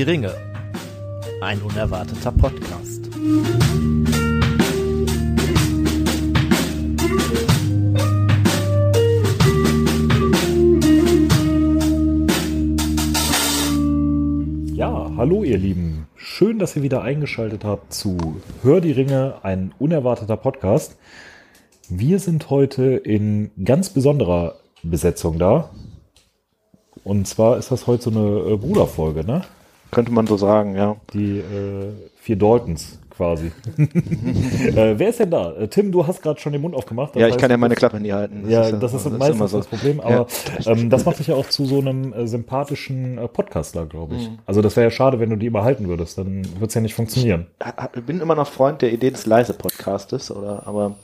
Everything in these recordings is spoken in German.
Die Ringe. Ein unerwarteter Podcast. Ja, hallo ihr Lieben. Schön, dass ihr wieder eingeschaltet habt zu Hör die Ringe, ein unerwarteter Podcast. Wir sind heute in ganz besonderer Besetzung da. Und zwar ist das heute so eine äh, Bruderfolge, ne? Könnte man so sagen, ja. Die äh, vier Daltons quasi. äh, wer ist denn da? Äh, Tim, du hast gerade schon den Mund aufgemacht. Ja, ich kann ja meine Klappe nie halten. Das ja, ist, das ist das meistens ist so. das Problem, aber Ja. ähm, das macht dich ja auch zu so einem äh, sympathischen äh, Podcaster, glaube ich. Also das wäre ja schade, wenn du die immer halten würdest, dann wird es ja nicht funktionieren. Ich bin immer noch Freund der Idee des leise Podcastes, oder? Aber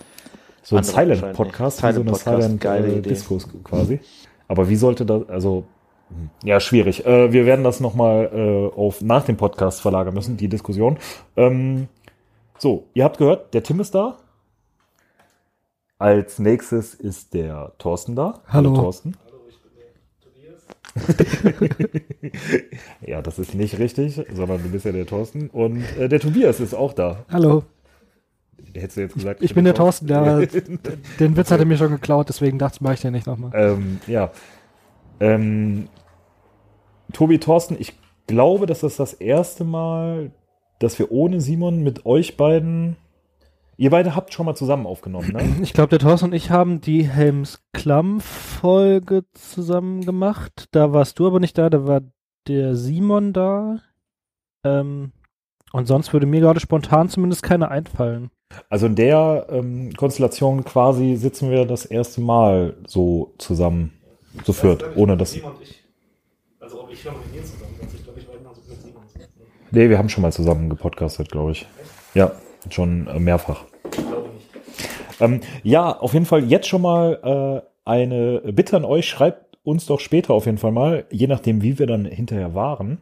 So ein Silent. Podcast, Silent so eine Podcast, Silent geile äh, Idee. Discos quasi. Aber wie sollte das, also ja, schwierig. Äh, wir werden das nochmal äh, auf nach dem Podcast verlagern müssen, die Diskussion. Ähm, so, ihr habt gehört, der Tim ist da. Als nächstes ist der Thorsten da. Hallo. Thorsten. ja, das ist nicht richtig, sondern du bist ja der Thorsten. Und äh, der Tobias ist auch da. Hallo, Hättest du jetzt gesagt, ich bin der Thorsten, der, den Witz hat er mir schon geklaut, deswegen dachte ich, mache ich den nicht nochmal. Ähm, ja. Ähm, Tobi Thorsten, ich glaube, das ist das erste Mal, dass wir ohne Simon mit euch beiden. Ihr beide habt schon mal zusammen aufgenommen, ne? Ich glaube, der Thorsten und ich haben die Helms Klamm-Folge zusammen gemacht. Da warst du aber nicht da, da war der Simon da. Ähm, und sonst würde mir gerade spontan zumindest keine einfallen. Also in der ähm, Konstellation quasi sitzen wir das erste Mal so zusammen, zu viert, ohne dass. Also ob ich höre mit dir zusammen, also ich glaube, ich war immer so mit Simon zusammen. Nee, wir haben schon mal zusammen gepodcastet, glaube ich. Ja, schon äh, mehrfach. Glaube nicht. Ähm, ja, auf jeden Fall jetzt schon mal äh, eine Bitte an euch. Schreibt uns doch später auf jeden Fall mal, je nachdem, wie wir dann hinterher waren,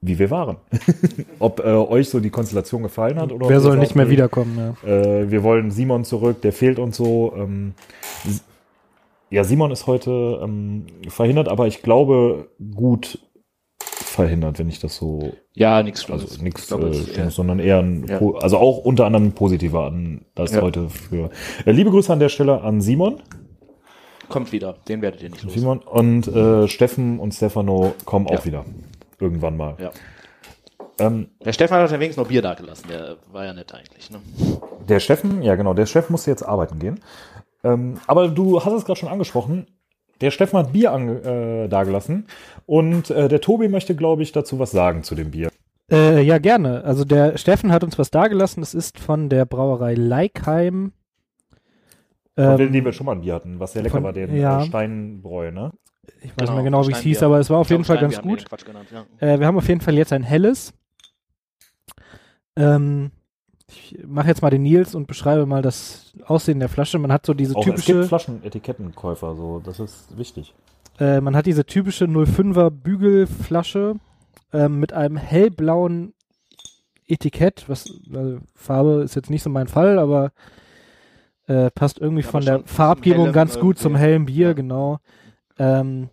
wie wir waren. Ob äh, euch so die Konstellation gefallen hat oder ob Wer soll nicht mehr nee, wiederkommen? Ja. Äh, wir wollen Simon zurück, der fehlt uns so. Ähm, ja, Simon ist heute ähm, verhindert, aber ich glaube gut verhindert, wenn ich das so ja, nichts Schlimmes. also nichts äh, Schlimmes, sondern eher ein, Ja. also auch unter anderem ein positiver an das Ja. heute für. Äh, liebe Grüße an der Stelle an Simon, kommt wieder. Den werdet ihr nicht los. Simon und äh, Steffen und Stefano kommen Ja. auch wieder irgendwann mal. Ja. Ähm, Der Stefan hat ja wenigstens noch Bier da gelassen. Der war ja nett eigentlich. Ne? der Steffen, ja genau, der Steffen musste jetzt arbeiten gehen. Ähm, aber du hast es gerade schon angesprochen. Der Steffen hat Bier ange, äh, dagelassen und äh, der Tobi möchte, glaube ich, dazu was sagen zu dem Bier. Äh, ja, gerne. Also der Steffen hat uns was dagelassen. Das ist von der Brauerei Leikheim. Von Ähm, denen, wir schon mal ein Bier hatten, was sehr lecker von- war, den ja. äh, Steinbräu, ne? ich weiß nicht mehr genau, wie es hieß, aber es war auf jeden Fall ganz gut. genannt, ja. Äh, wir haben auf jeden Fall jetzt ein helles. Ähm, ich mache jetzt mal den Nils und beschreibe mal das Aussehen der Flasche. Man hat so diese Auch es gibt typische, Flaschenetikettenkäufer, so, das ist wichtig. äh, man hat diese typische 05er Bügelflasche ähm, mit einem hellblauen Etikett. Was also Farbe ist jetzt nicht so mein Fall, aber äh, passt irgendwie Ja, von der Farbgebung hellen ganz gut zum hellen Bier, Ja. genau. Ähm,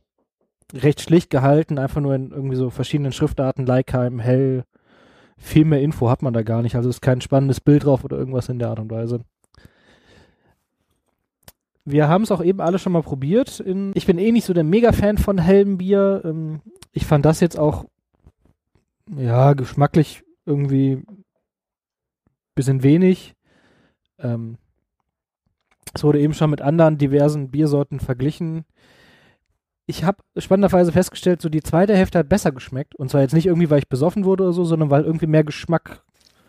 recht schlicht gehalten, einfach nur in irgendwie so verschiedenen Schriftarten, Leikheim, hell. Viel mehr Info hat man da gar nicht, also ist kein spannendes Bild drauf oder irgendwas in der Art und Weise. Wir haben es auch eben alle schon mal probiert. In, ich bin eh nicht so der Mega-Fan von hellem Bier. Ähm, ich fand das jetzt auch, ja, geschmacklich irgendwie bisschen wenig. Ähm, es wurde eben schon mit anderen diversen Biersorten verglichen. Ich habe spannenderweise festgestellt, so die zweite Hälfte hat besser geschmeckt. Und zwar jetzt nicht irgendwie, weil ich besoffen wurde oder so, sondern weil irgendwie mehr Geschmack.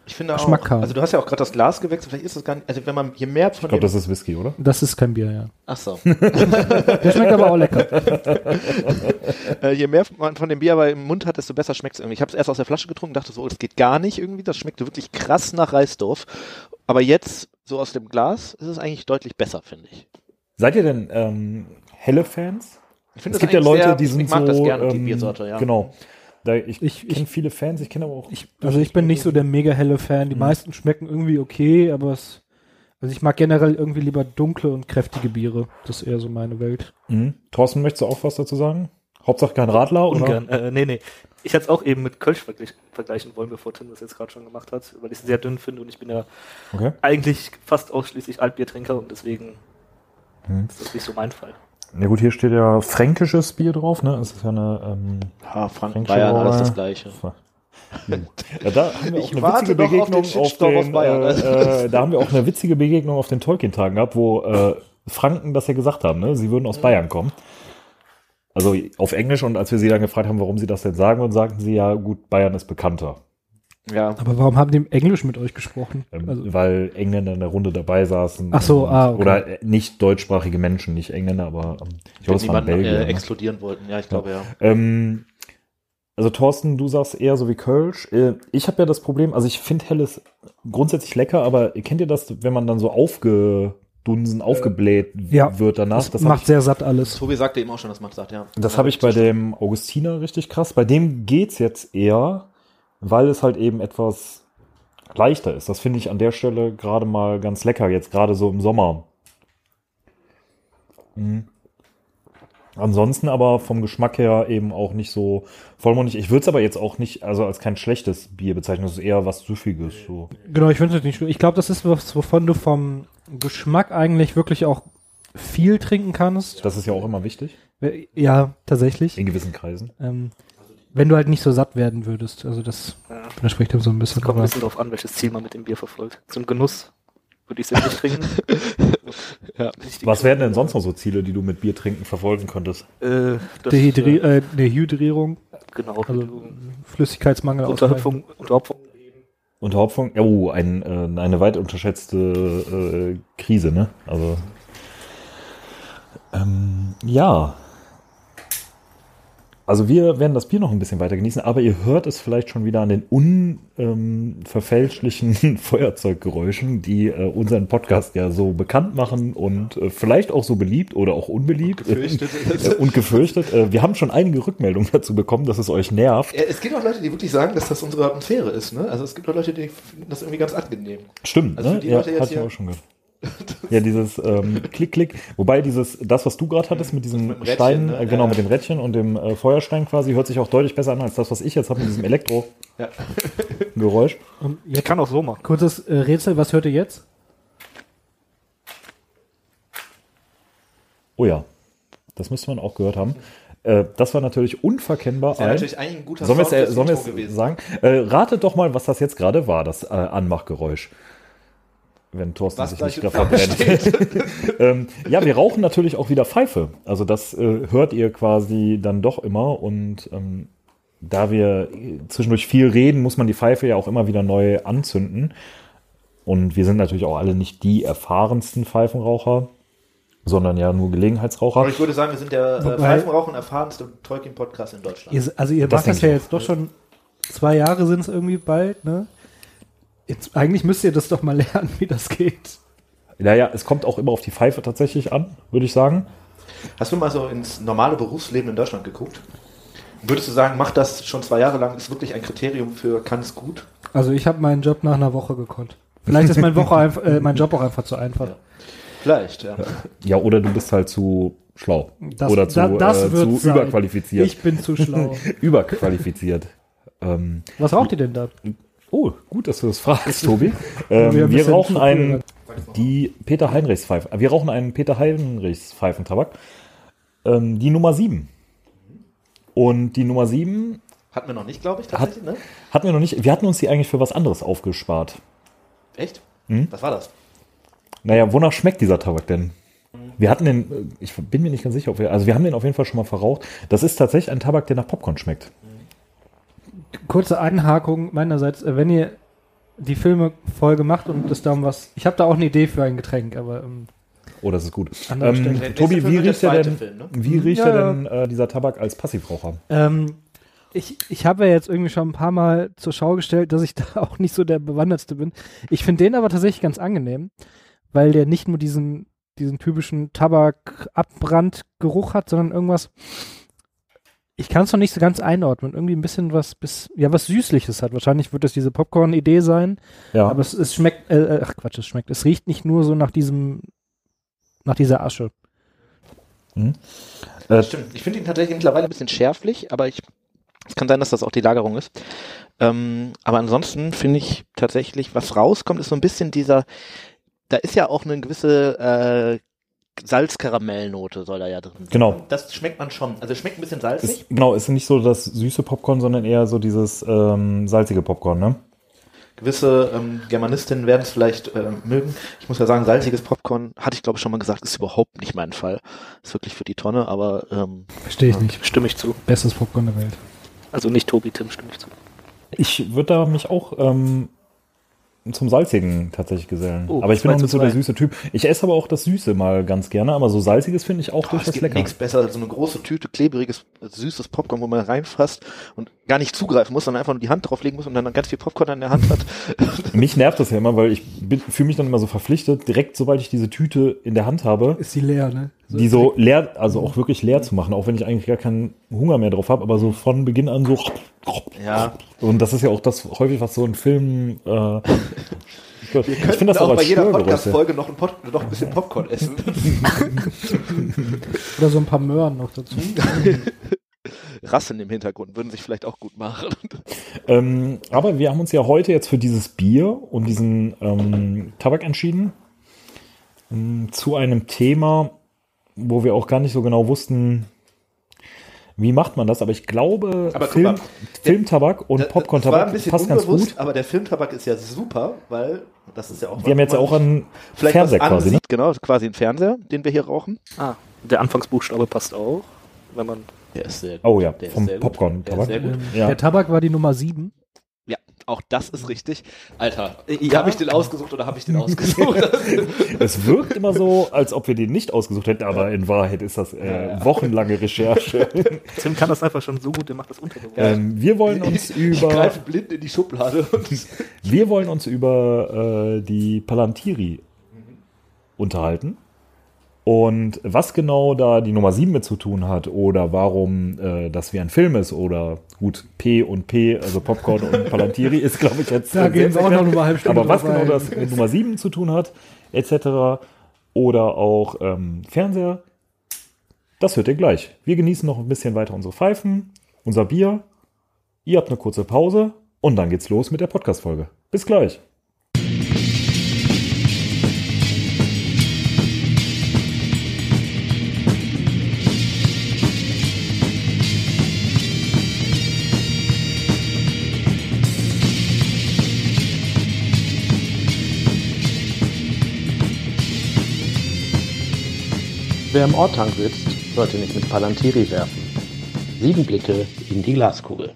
Ich finde Geschmack auch, haben. also du hast ja auch gerade das Glas gewechselt, vielleicht ist das gar nicht, also wenn man, je mehr von Ich glaube, das ist Whisky, oder? Das ist kein Bier, ja. ach so, Der schmeckt aber auch lecker. äh, je mehr man von dem Bier aber im Mund hat, desto besser schmeckt es irgendwie. Ich habe es erst aus der Flasche getrunken, dachte so, oh, das geht gar nicht irgendwie, das schmeckte wirklich krass nach Reisdorf. Aber jetzt, so aus dem Glas, ist es eigentlich deutlich besser, finde ich. Seid ihr denn ähm, helle Fans? Ich finde Es gibt ja Leute, sehr, die sind ich mag so. das gerne, die ähm, Biersorte, ja. Genau. Da, ich Ich- kenne viele Fans, ich kenne aber auch. Ich, also ich bin nicht so der mega helle Fan. Die Mhm. meisten schmecken irgendwie okay, aber es. Also ich mag generell irgendwie lieber dunkle und kräftige Biere. Das ist eher so meine Welt. Mhm. Thorsten, möchtest du auch was dazu sagen? Hauptsache kein Radler oder? Ungern. Äh, nee, nee. ich hätte es auch eben mit Kölsch vergleich, vergleichen wollen, bevor Tim das jetzt gerade schon gemacht hat, weil ich es sehr dünn finde und ich bin ja Okay. eigentlich fast ausschließlich Altbiertrinker und deswegen Hm. ist das nicht so mein Fall. Ja gut, hier steht ja fränkisches Bier drauf, ne? Es ist ja eine ähm, Ja, Franken, Fränkische Bayern, alles Brauerei. das Gleiche. Ja, da haben wir auch Ich eine witzige noch auf den Begegnung auf den, Bayern. äh, äh, da haben wir auch eine witzige Begegnung auf den Tolkien-Tagen gehabt, wo äh, Franken das ja gesagt haben, ne? Sie würden aus Bayern kommen. Also auf Englisch und als wir sie dann gefragt haben, warum sie das denn sagen, und sagten sie ja, gut, Bayern ist bekannter. Ja. Aber warum haben die Englisch mit euch gesprochen? Ähm, Also, weil Engländer in der Runde dabei saßen. Ach so, und, ah, okay. Oder äh, nicht deutschsprachige Menschen, nicht Engländer, aber ähm, ich glaube, es waren niemanden Belgier. äh, ne? exkludieren wollten. Ja, ich glaube ja. Ähm, also Thorsten, du sagst eher so wie Kölsch. Äh, Ich habe ja das Problem, also ich finde Helles grundsätzlich lecker, aber kennt ihr das, wenn man dann so aufgedunsen, aufgebläht ja, wird danach? das, Das, macht ich, sehr satt alles. Tobi sagte eben auch schon, das macht satt, ja. das habe ich bei dem Augustiner richtig krass. Bei dem geht's jetzt eher, weil es halt eben etwas leichter ist. Das finde ich an der Stelle gerade mal ganz lecker, jetzt gerade so im Sommer. Mhm. Ansonsten aber vom Geschmack her eben auch nicht so vollmundig. Ich würde es aber jetzt auch nicht, also als kein schlechtes Bier bezeichnen. Das ist eher was Süffiges. So. Genau, ich finde es nicht. Ich glaube, das ist was, wovon du vom Geschmack eigentlich wirklich auch viel trinken kannst. Das ist ja auch immer wichtig Ja, tatsächlich. in gewissen Kreisen. Ähm, wenn du halt nicht so satt werden würdest. Also das Ja. widerspricht dem so ein bisschen. Kommt ein bisschen darauf an, welches Ziel man mit dem Bier verfolgt. Zum Genuss würde ich es nicht trinken. Ja. Was wären denn sonst noch so Ziele, die du mit Bier trinken verfolgen könntest? Äh, Dehydri äh, äh, Dehydrierung, genau. also Flüssigkeitsmangel. Unterhüpfung, Unterhopfung. Unterhopfung? Oh, ein, äh, eine weit unterschätzte äh, Krise, ne? Also. Ähm, ja. Also wir werden das Bier noch ein bisschen weiter genießen, aber ihr hört es vielleicht schon wieder an den unverfälschlichen Feuerzeuggeräuschen, die äh, unseren Podcast ja so bekannt machen und äh, vielleicht auch so beliebt oder auch unbeliebt Gefürchtet. Äh, und gefürchtet. Äh, wir haben schon einige Rückmeldungen dazu bekommen, dass es euch nervt. Es gibt auch Leute, die wirklich sagen, dass das unsere Atmosphäre ist. Ne? Also es gibt auch Leute, die finden das irgendwie ganz angenehm. Stimmt, Also für ne? die Ja, Leute jetzt hatte ich hier- auch schon gehört. Ja, dieses ähm, Klick, Klick. Wobei dieses, das, was du gerade hattest mit diesem Mit Stein, ne? äh, genau, Ja, mit ja. dem Rädchen und dem äh, Feuerstein quasi, hört sich auch deutlich besser an als das, was ich jetzt habe mit diesem Elektro-Geräusch. Ja. Ich jetzt kann auch so machen. kurzes äh, Rätsel, was hört ihr jetzt? Oh ja, das müsste man auch gehört haben. Äh, das war natürlich unverkennbar Das wäre ein. natürlich eigentlich ein guter Sollen wir Sound fürs sollen wir gewesen. sagen? Äh, ratet doch mal, was das jetzt gerade war, das äh, Anmachgeräusch. Wenn Thorsten Was sich gleich nicht gerade verbrennt. ähm, ja, wir rauchen natürlich auch wieder Pfeife. Also das äh, hört ihr quasi dann doch immer. Und ähm, da wir zwischendurch viel reden, muss man die Pfeife ja auch immer wieder neu anzünden. Und wir sind natürlich auch alle nicht die erfahrensten Pfeifenraucher, sondern ja nur Gelegenheitsraucher. Aber ich würde sagen, wir sind der äh, Pfeifenrauchen erfahrenste Tolkien-Podcast in Deutschland. Ihr, also ihr Das macht das ja jetzt doch schon zwei Jahre sind es irgendwie bald, ne? Jetzt, eigentlich müsst ihr das doch mal lernen, wie das geht. Naja, es kommt auch immer auf die Pfeife tatsächlich an, würde ich sagen. Hast du mal so ins normale Berufsleben in Deutschland geguckt? Würdest du sagen, macht das schon zwei Jahre lang, ist wirklich ein Kriterium für kann es gut? Also ich habe meinen Job nach einer Woche gekonnt. Vielleicht ist mein, Woche einfach, äh, mein Job auch einfach zu einfach. Ja. Vielleicht, ja. Ja, oder du bist halt zu schlau. Das- oder zu, da- das äh, zu überqualifiziert. Ich bin zu schlau. überqualifiziert. ähm, Was raucht ihr denn da? Oh, gut, dass du das fragst, Tobi. Wir haben Ähm, wir bisschen rauchen einen, die Peter Heinrichs Pfeife. Wir rauchen einen Peter Heinrichs Pfeifentabak. Ähm, die Nummer 7. Und die Nummer 7 Hatten wir noch nicht, glaube ich, tatsächlich, ne? hatten wir noch nicht. Wir hatten uns die eigentlich für was anderes aufgespart. Echt? Hm? Was war das? Naja, wonach schmeckt dieser Tabak denn? Wir hatten den, äh, ich bin mir nicht ganz sicher, ob wir, also wir haben den auf jeden Fall schon mal verraucht. Das ist tatsächlich ein Tabak, der nach Popcorn schmeckt. Kurze Anhakung meinerseits, äh, wenn ihr die Filme-Folge macht und es da um was. Ich habe da auch eine Idee für ein Getränk, aber ähm, Oh, das ist gut. Ähm, Tobi, wie riecht, der denn, Film, ne? wie riecht Ja, der ja. denn äh, dieser Tabak als Passivraucher? ähm, ich, ich habe ja jetzt irgendwie schon ein paar Mal zur Schau gestellt, dass ich da auch nicht so der Bewandertste bin. Ich finde den aber tatsächlich ganz angenehm, weil der nicht nur diesen, diesen typischen Tabak-Abbrandgeruch hat, sondern irgendwas. Ich kann es noch nicht so ganz einordnen. Irgendwie ein bisschen was, bis, ja, was Süßliches hat. Wahrscheinlich wird das diese Popcorn-Idee sein. Ja, Aber es, es schmeckt, äh, ach Quatsch, es schmeckt. Es riecht nicht nur so nach diesem, nach dieser Asche. äh, Stimmt. Ich finde ihn tatsächlich mittlerweile ein bisschen schärflich, aber ich Es kann sein, dass das auch die Lagerung ist. Ähm, aber ansonsten finde ich tatsächlich, was rauskommt, ist so ein bisschen dieser, da ist ja auch eine gewisse äh, Salzkaramellnote soll da ja drin sein. Genau. Das schmeckt man schon. Also es schmeckt ein bisschen salzig. Ist, genau, ist nicht so das süße Popcorn, sondern eher so dieses ähm, salzige Popcorn, ne? Gewisse ähm, Germanistinnen werden es vielleicht äh, mögen. Ich muss ja sagen, salziges Popcorn, hatte ich glaube ich schon mal gesagt, ist überhaupt nicht mein Fall. Ist wirklich für die Tonne, aber ähm, Verstehe ich nicht. Stimme ich zu. Bestes Popcorn der Welt. Also nicht Tobi, Tim, stimme ich zu. Ich würde da mich auch ähm, zum Salzigen tatsächlich gesellen. Oh, aber ich bin auch nicht so der süße Typ. Ich esse aber auch das Süße mal ganz gerne, aber so Salziges finde ich auch oh, es durchaus gibt lecker. nichts besser als so eine große Tüte klebriges, süßes Popcorn, wo man reinfasst und gar nicht zugreifen muss, sondern einfach nur die Hand drauflegen muss und dann ganz viel Popcorn in der Hand hat. Mich nervt das ja immer, weil ich fühle mich dann immer so verpflichtet, direkt sobald ich diese Tüte in der Hand habe, Ist die leer, ne? Die so leer, also auch wirklich leer zu machen, auch wenn ich eigentlich gar keinen Hunger mehr drauf habe, aber so von Beginn an so. Ja. Und das ist ja auch das häufig, was so ein Film. Äh, ich Wir finde könnten das auch auch bei jeder. Podcast-Folge noch, noch ein bisschen Popcorn essen. Oder so ein paar Möhren noch dazu. Rassen im Hintergrund würden sich vielleicht auch gut machen. Ähm, aber wir haben uns ja heute jetzt für dieses Bier und diesen ähm, Tabak entschieden. Ähm, zu einem Thema, wo wir auch gar nicht so genau wussten, wie macht man das. Aber ich glaube, Aber Film, mal, Filmtabak und war ein Popcorn-Tabak passt ganz gut. aber der Filmtabak ist ja super, weil das ist ja auch. Wir haben jetzt ja auch einen vielleicht Fernseher was quasi. Ne? Genau, quasi ein Fernseher, den wir hier rauchen. Ah, der Anfangsbuchstabe passt auch. Wenn man Der ist sehr Oh ja, Der vom gut. Popcorn-Tabak. Der gut. Ja. Der Tabak war die Nummer 7. Ja, auch das ist richtig. Alter, habe ich den ausgesucht oder habe ich den ausgesucht? Es wirkt immer so, als ob wir den nicht ausgesucht hätten, aber in Wahrheit ist das äh, wochenlange Recherche. Tim kann das einfach schon so gut, der macht das unterbewusst. ähm, wir wollen uns ich über greife blind in die Schublade. Wir wollen uns über äh, die Palantiri unterhalten. Und was genau da die Nummer 7 mit zu tun hat oder warum äh, das wie ein Film ist oder gut, P und P, also Popcorn und Palantiri ist, glaube ich, jetzt. Da gehen wir auch noch eine halbe Stunde Aber was genau ein. das mit Nummer 7 zu tun hat, etc. Oder auch ähm, Fernseher, das hört ihr gleich. Wir genießen noch ein bisschen weiter unsere Pfeifen, unser Bier. Ihr habt eine kurze Pause und dann geht's los mit der Podcast-Folge. Bis gleich. Wer im Ortank sitzt, sollte nicht mit Palantiri werfen. Sieben Blicke in die Glaskugel.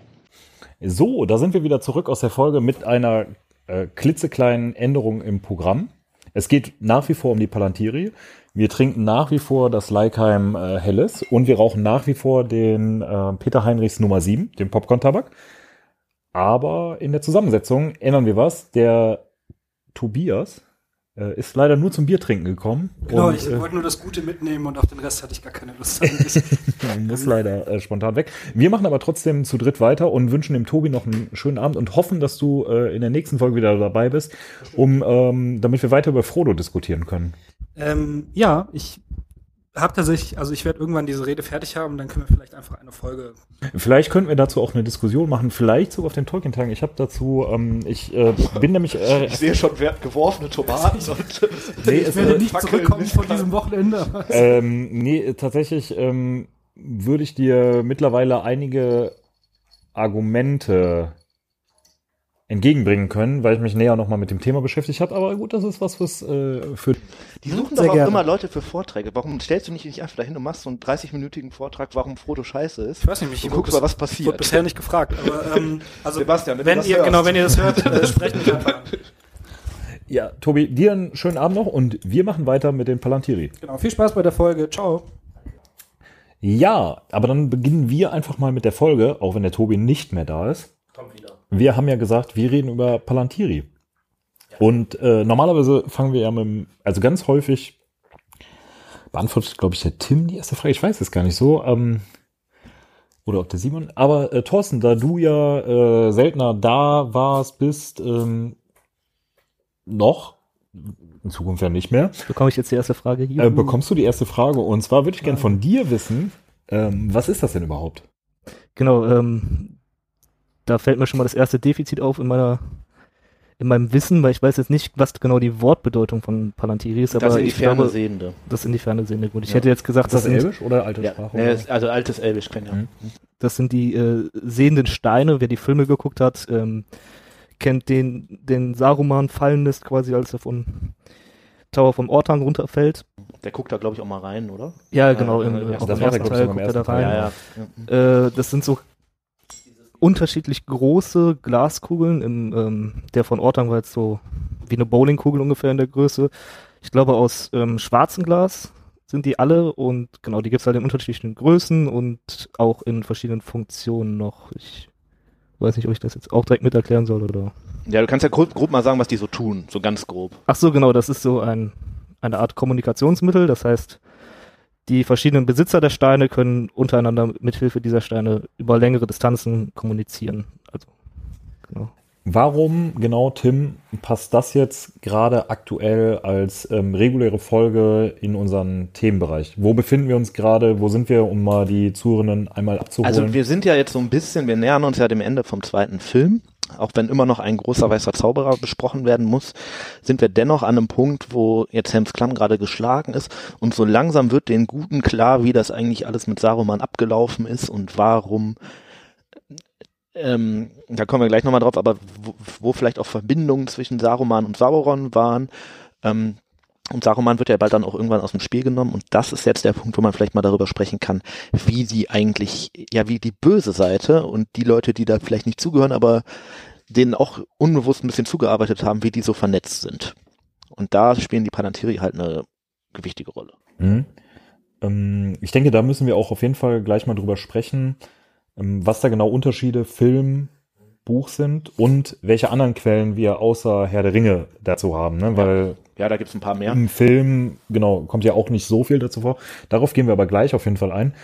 So, da sind wir wieder zurück aus der Folge mit einer äh, klitzekleinen Änderung im Programm. Es geht nach wie vor um die Palantiri. Wir trinken nach wie vor das Leikheim äh, Helles und wir rauchen nach wie vor den äh, Peter Heinrichs Nummer 7, den Popcorn-Tabak. Aber in der Zusammensetzung ändern wir was. Der Tobias äh, ist leider nur zum Biertrinken gekommen. Genau, und, ich äh, wollte nur das Gute mitnehmen und auf den Rest hatte ich gar keine Lust. muss leider äh, spontan weg. Wir machen aber trotzdem zu dritt weiter und wünschen dem Tobi noch einen schönen Abend und hoffen, dass du äh, in der nächsten Folge wieder dabei bist, um ähm, damit wir weiter über Frodo diskutieren können. ähm, ja, ich habe tatsächlich, also ich werde irgendwann diese Rede fertig haben, dann können wir vielleicht einfach eine Folge. Vielleicht könnten wir dazu auch eine Diskussion machen, vielleicht sogar auf den Tolkien-Tagen. Ich habe dazu, ähm, ich äh, bin nämlich äh, ich sehe schon wert geworfene Tomaten und nee, Ich es, werde äh, nicht Fackeln zurückkommen nicht von diesem Wochenende. ähm, nee, tatsächlich ähm, würde ich dir mittlerweile einige Argumente entgegenbringen können, weil ich mich näher nochmal mit dem Thema beschäftigt habe. Aber gut, das ist was was äh, für Die suchen doch auch gerne. immer Leute für Vorträge. Warum stellst du nicht nicht einfach dahin und machst so einen 30-minütigen Vortrag, warum Frodo scheiße ist? Ich weiß nicht, wurde guckst mal, was bis- wurde passiert. bisher nicht gefragt. Aber ähm, also Sebastian, wenn du wenn das ihr hörst. genau, wenn ihr das hört, äh, sprecht mich einfach an. Ja, Tobi, dir einen schönen Abend noch und wir machen weiter mit den Palantiri. Genau, viel Spaß bei der Folge. Ciao. Ja, aber dann beginnen wir einfach mal mit der Folge, auch wenn der Tobi nicht mehr da ist. Kommt wieder. Wir haben ja gesagt, wir reden über Palantiri. Und äh, normalerweise fangen wir ja mit, dem- also ganz häufig beantwortet, glaube ich, der Tim die erste Frage. Ich weiß es gar nicht so. Ähm, oder ob der Simon. Aber äh, Thorsten, da du ja äh, seltener da warst, bist, ähm, noch, in Zukunft ja nicht mehr, Bekomme ich jetzt die erste Frage hier? äh, bekommst du die erste Frage. Und zwar würde ich gerne von dir wissen, ähm, was ist das denn überhaupt? Genau, ähm, da fällt mir schon mal das erste Defizit auf in meiner in meinem Wissen, weil ich weiß jetzt nicht, was genau die Wortbedeutung von Palantiri ist, aber das sind die ich glaube, Ferne das sind die Ferne Sehende. Gut, ich Ja. hätte jetzt gesagt, Ist das das, sind, Elbisch oder alte Ja, Sprache? nee, ist- also altes Elbisch kennen ja. Mhm. das sind die äh, sehenden Steine. Wer die Filme geguckt hat, ähm, kennt den, den Saruman Fallennest quasi, als er von Tower vom Ortang runterfällt. Der guckt da, glaube ich, auch mal rein, oder? Ja, genau, im, ja, auf das dem war der, ersten glaub ich, Teil guckt er da rein. Ja. ja. Äh, das sind so unterschiedlich große Glaskugeln. Im, ähm, der von Ortang war jetzt so wie eine Bowlingkugel ungefähr in der Größe. Ich glaube, aus ähm, schwarzem Glas sind die alle und genau, die gibt's halt in unterschiedlichen Größen und auch in verschiedenen Funktionen noch. Ich weiß nicht, ob ich das jetzt auch direkt mit erklären soll oder. Ja, du kannst ja grob, grob mal sagen, was die so tun, so ganz grob. Ach so, genau, das ist so ein, eine Art Kommunikationsmittel. Das heißt, die verschiedenen Besitzer der Steine können untereinander mithilfe dieser Steine über längere Distanzen kommunizieren. Also, genau. Warum genau, Tim, passt das jetzt gerade aktuell als ähm, reguläre Folge in unseren Themenbereich? Wo befinden wir uns gerade? Wo sind wir, um mal die Zuhörenden einmal abzuholen? Also wir sind ja jetzt so ein bisschen, wir nähern uns ja dem Ende vom zweiten Film. Auch wenn immer noch ein großer weißer Zauberer besprochen werden muss, sind wir dennoch an einem Punkt, wo jetzt Helms Klamm gerade geschlagen ist und so langsam wird den Guten klar, wie das eigentlich alles mit Saruman abgelaufen ist und warum ähm, da kommen wir gleich nochmal drauf, aber wo, wo vielleicht auch Verbindungen zwischen Saruman und Sauron waren. Ähm, und Saruman wird ja bald dann auch irgendwann aus dem Spiel genommen und das ist jetzt der Punkt, wo man vielleicht mal darüber sprechen kann, wie die eigentlich, ja, wie die böse Seite und die Leute, die da vielleicht nicht zugehören, aber denen auch unbewusst ein bisschen zugearbeitet haben, wie die so vernetzt sind. Und da spielen die Palantiri halt eine gewichtige Rolle. Mhm. Ähm, ich denke, da müssen wir auch auf jeden Fall gleich mal drüber sprechen, ähm, was da genau Unterschiede Film, Buch sind und welche anderen Quellen wir außer Herr der Ringe dazu haben, ne? weil Ja, da gibt's ein paar mehr. im Film, genau, kommt ja auch nicht so viel dazu vor. Darauf gehen wir aber gleich auf jeden Fall ein.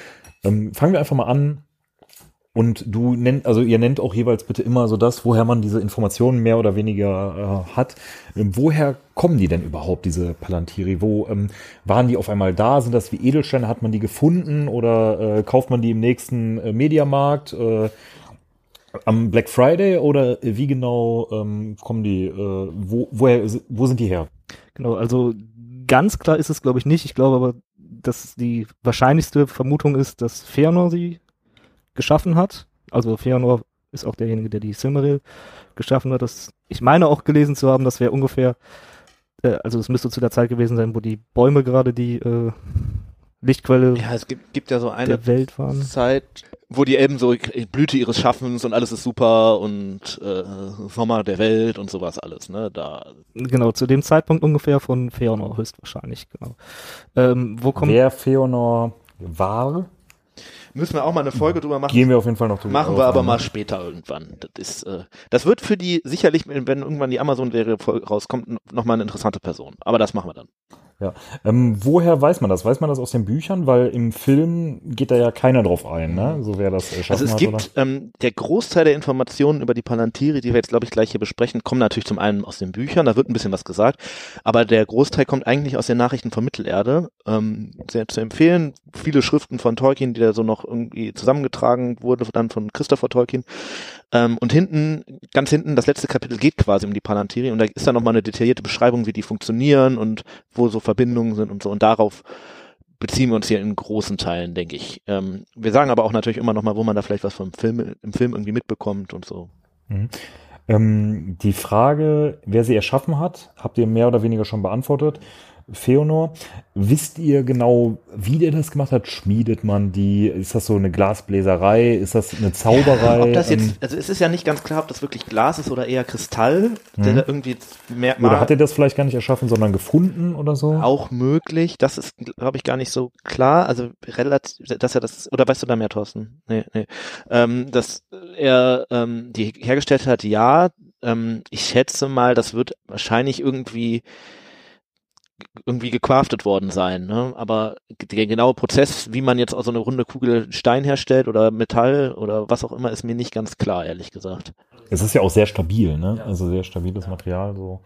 Ähm, fangen wir einfach mal an. Und du nennt, also ihr nennt auch jeweils bitte immer so das, woher man diese Informationen mehr oder weniger äh, hat. Ähm, woher kommen die denn überhaupt, diese Palantiri? Wo ähm, waren die auf einmal da? Sind das wie Edelsteine? Hat man die gefunden oder äh, kauft man die im nächsten äh, Mediamarkt? Äh, am Black Friday oder wie genau ähm, kommen die? Äh, wo, woher, wo sind die her? Genau, also ganz klar ist es, glaube ich, nicht. Ich glaube aber, dass die wahrscheinlichste Vermutung ist, dass Feanor sie geschaffen hat. Also Feanor ist auch derjenige, der die Silmaril geschaffen hat. Das, ich meine auch gelesen zu haben, das wäre ungefähr, äh, also es müsste zu der Zeit gewesen sein, wo die Bäume gerade die äh, Lichtquelle Ja, es gibt, gibt ja so eine der Welt waren. Zeit, wo die Elben so Blüte ihres Schaffens und alles ist super und äh, Sommer der Welt und sowas alles, ne? Da Genau, zu dem Zeitpunkt ungefähr von Feanor höchstwahrscheinlich, genau. Ähm, wo kommt Wer Feonor war, müssen wir auch mal eine Folge drüber machen. gehen wir auf jeden Fall noch drüber. Machen wir aber mal später irgendwann. Das ist, äh, das wird für die sicherlich, wenn irgendwann die Amazon-Serie rauskommt, nochmal eine interessante Person. Aber das machen wir dann. Ähm, woher weiß man das? Weiß man das aus den Büchern? Weil im Film geht da ja keiner drauf ein, ne? So wer das erschaffen Also es hat, gibt ähm, der Großteil der Informationen über die Palantiri, die wir jetzt glaube ich gleich hier besprechen, kommen natürlich zum einen aus den Büchern, da wird ein bisschen was gesagt, aber der Großteil kommt eigentlich aus den Nachrichten von Mittelerde. Ähm, sehr zu empfehlen, viele Schriften von Tolkien, die da so noch irgendwie zusammengetragen wurde, dann von Christopher Tolkien. Ähm, und hinten, ganz hinten, das letzte Kapitel geht quasi um die Palantiri und da ist dann nochmal eine detaillierte Beschreibung, wie die funktionieren und wo so Verbindungen sind und so. Und darauf beziehen wir uns hier in großen Teilen, denke ich. Ähm, wir sagen aber auch natürlich immer nochmal, wo man da vielleicht was vom Film, im Film irgendwie mitbekommt und so. Mhm. Ähm, die Frage, wer sie erschaffen hat, habt ihr mehr oder weniger schon beantwortet. Feonor, wisst ihr genau, wie der das gemacht hat? Schmiedet man die? Ist das so eine Glasbläserei? Ist das eine Zauberei? Ob das Ähm, jetzt, also es ist ja nicht ganz klar, ob das wirklich Glas ist oder eher Kristall, der Mhm. da irgendwie mehr, oder hat er das vielleicht gar nicht erschaffen, sondern gefunden oder so? auch möglich. Das ist, glaube ich, gar nicht so klar. Also relativ, dass er das, oder weißt du da mehr, Thorsten? Nee, nee. Ähm, dass er ähm, die hergestellt hat, ja. Ähm, ich schätze mal, das wird wahrscheinlich irgendwie irgendwie gequaftet worden sein, ne? Aber der genaue Prozess, wie man jetzt aus so eine runde Kugel Stein herstellt oder Metall oder was auch immer, ist mir nicht ganz klar, ehrlich gesagt. Es ist ja auch sehr stabil, ne? Also sehr stabiles Material, so.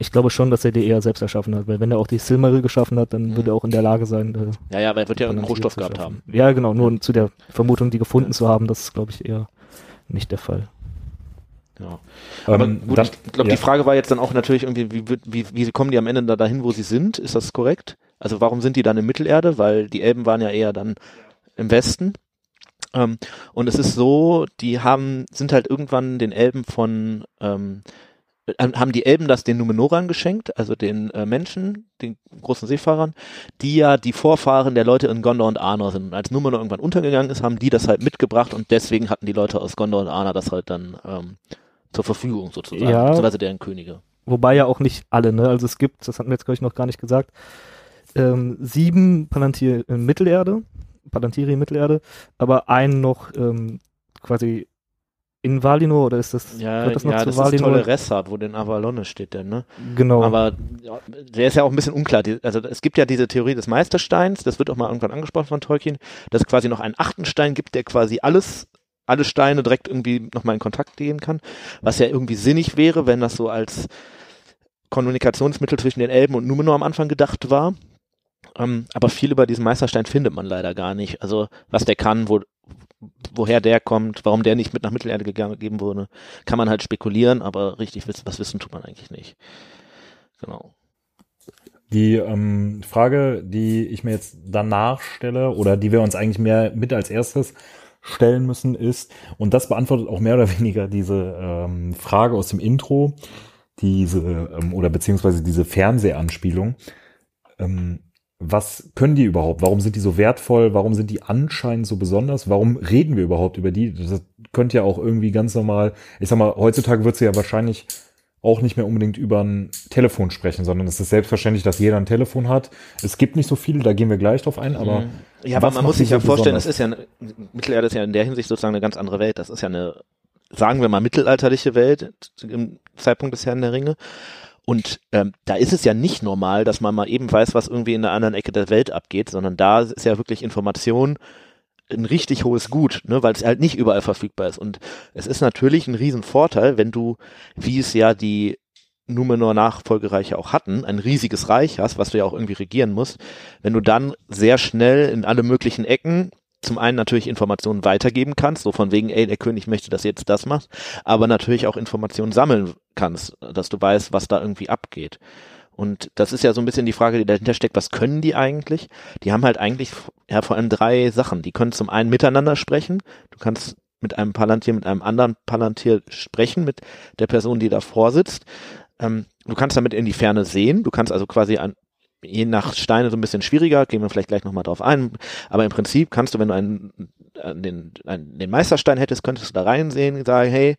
Ich glaube schon, dass er die eher selbst erschaffen hat, weil wenn er auch die Silmaril geschaffen hat, dann Mhm. wird er auch in der Lage sein, äh, Ja, ja, aber er wird ja einen Rohstoff gehabt haben. Ja, genau, nur zu der Vermutung, die gefunden zu haben, das ist, glaube ich, eher nicht der Fall. Ja. Aber Ähm, gut, dann- ich glaube, ja. die Frage war jetzt dann auch natürlich irgendwie, wie, wie, wie kommen die am Ende da dahin, wo sie sind? Ist das korrekt? Also warum sind die dann in Mittelerde? Weil die Elben waren ja eher dann im Westen. Ähm, und es ist so, die haben, sind halt irgendwann den Elben von, ähm, äh, haben die Elben das den Numenoran geschenkt, also den äh, Menschen, den großen Seefahrern, die ja die Vorfahren der Leute in Gondor und Arnor sind. Und als Numenor irgendwann untergegangen ist, haben die das halt mitgebracht und deswegen hatten die Leute aus Gondor und Arnor das halt dann ähm, zur Verfügung sozusagen, Ja. beziehungsweise deren Könige. Wobei ja auch nicht alle, ne? Also es gibt, das hatten wir jetzt glaube ich noch gar nicht gesagt, ähm, sieben Palantir in Mittelerde, Palantiri in Mittelerde, aber einen noch ähm, quasi in Valinor oder ist das, Ja, das noch ja, zu das ist Valinor? tolle Ressart, wo den Avalonne steht denn, ne? Genau. Aber ja, der ist ja auch ein bisschen unklar. Die, also es gibt ja diese Theorie des Meistersteins, das wird auch mal irgendwann angesprochen von Tolkien, dass es quasi noch einen achten Stein gibt, der quasi alles, alle Steine direkt irgendwie nochmal in Kontakt gehen kann, was ja irgendwie sinnig wäre, wenn das so als Kommunikationsmittel zwischen den Elben und Numenor am Anfang gedacht war. Ähm, aber viel über diesen Meisterstein findet man leider gar nicht. Also was der kann, wo, woher der kommt, warum der nicht mit nach Mittelerde gegeben wurde, kann man halt spekulieren, aber richtig was wissen tut man eigentlich nicht. Genau. Die ähm, Frage, die ich mir jetzt danach stelle oder die wir uns eigentlich mehr mit als erstes stellen müssen, ist, und das beantwortet auch mehr oder weniger diese ähm, Frage aus dem Intro, diese ähm, oder beziehungsweise diese Fernsehanspielung. Ähm, was können die überhaupt? Warum sind die so wertvoll? Warum sind die anscheinend so besonders? Warum reden wir überhaupt über die? Das könnte ja auch irgendwie ganz normal, ich sag mal, heutzutage wird sie ja wahrscheinlich auch nicht mehr unbedingt über ein Telefon sprechen, sondern es ist selbstverständlich, dass jeder ein Telefon hat. Es gibt nicht so viele, da gehen wir gleich drauf ein, aber Mhm. ja, aber man muss sich ja so vorstellen, es ist ja, Mittelerde ist ja in der Hinsicht sozusagen eine ganz andere Welt. Das ist ja eine, sagen wir mal, mittelalterliche Welt im Zeitpunkt des Herrn der Ringe. Und ähm, da ist es ja nicht normal, dass man mal eben weiß, was irgendwie in der anderen Ecke der Welt abgeht, sondern da ist ja wirklich Information ein richtig hohes Gut, ne, weil es halt nicht überall verfügbar ist. Und es ist natürlich ein Riesenvorteil, wenn du, wie es ja die Numenor-Nachfolgereiche auch hatten, ein riesiges Reich hast, was du ja auch irgendwie regieren musst, wenn du dann sehr schnell in alle möglichen Ecken zum einen natürlich Informationen weitergeben kannst, so von wegen, ey, der König möchte, dass jetzt das macht, aber natürlich auch Informationen sammeln kannst, dass du weißt, was da irgendwie abgeht. Und das ist ja so ein bisschen die Frage, die dahinter steckt, was können die eigentlich? Die haben halt eigentlich ja vor allem drei Sachen. Die können zum einen miteinander sprechen. Du kannst mit einem Palantir, mit einem anderen Palantir sprechen, mit der Person, die davor sitzt. Ähm, du kannst damit in die Ferne sehen. Du kannst also quasi an, je nach Steine so ein bisschen schwieriger, gehen wir vielleicht gleich nochmal drauf ein. Aber im Prinzip kannst du, wenn du einen, äh, den, einen, den Meisterstein hättest, könntest du da reinsehen und sagen, hey,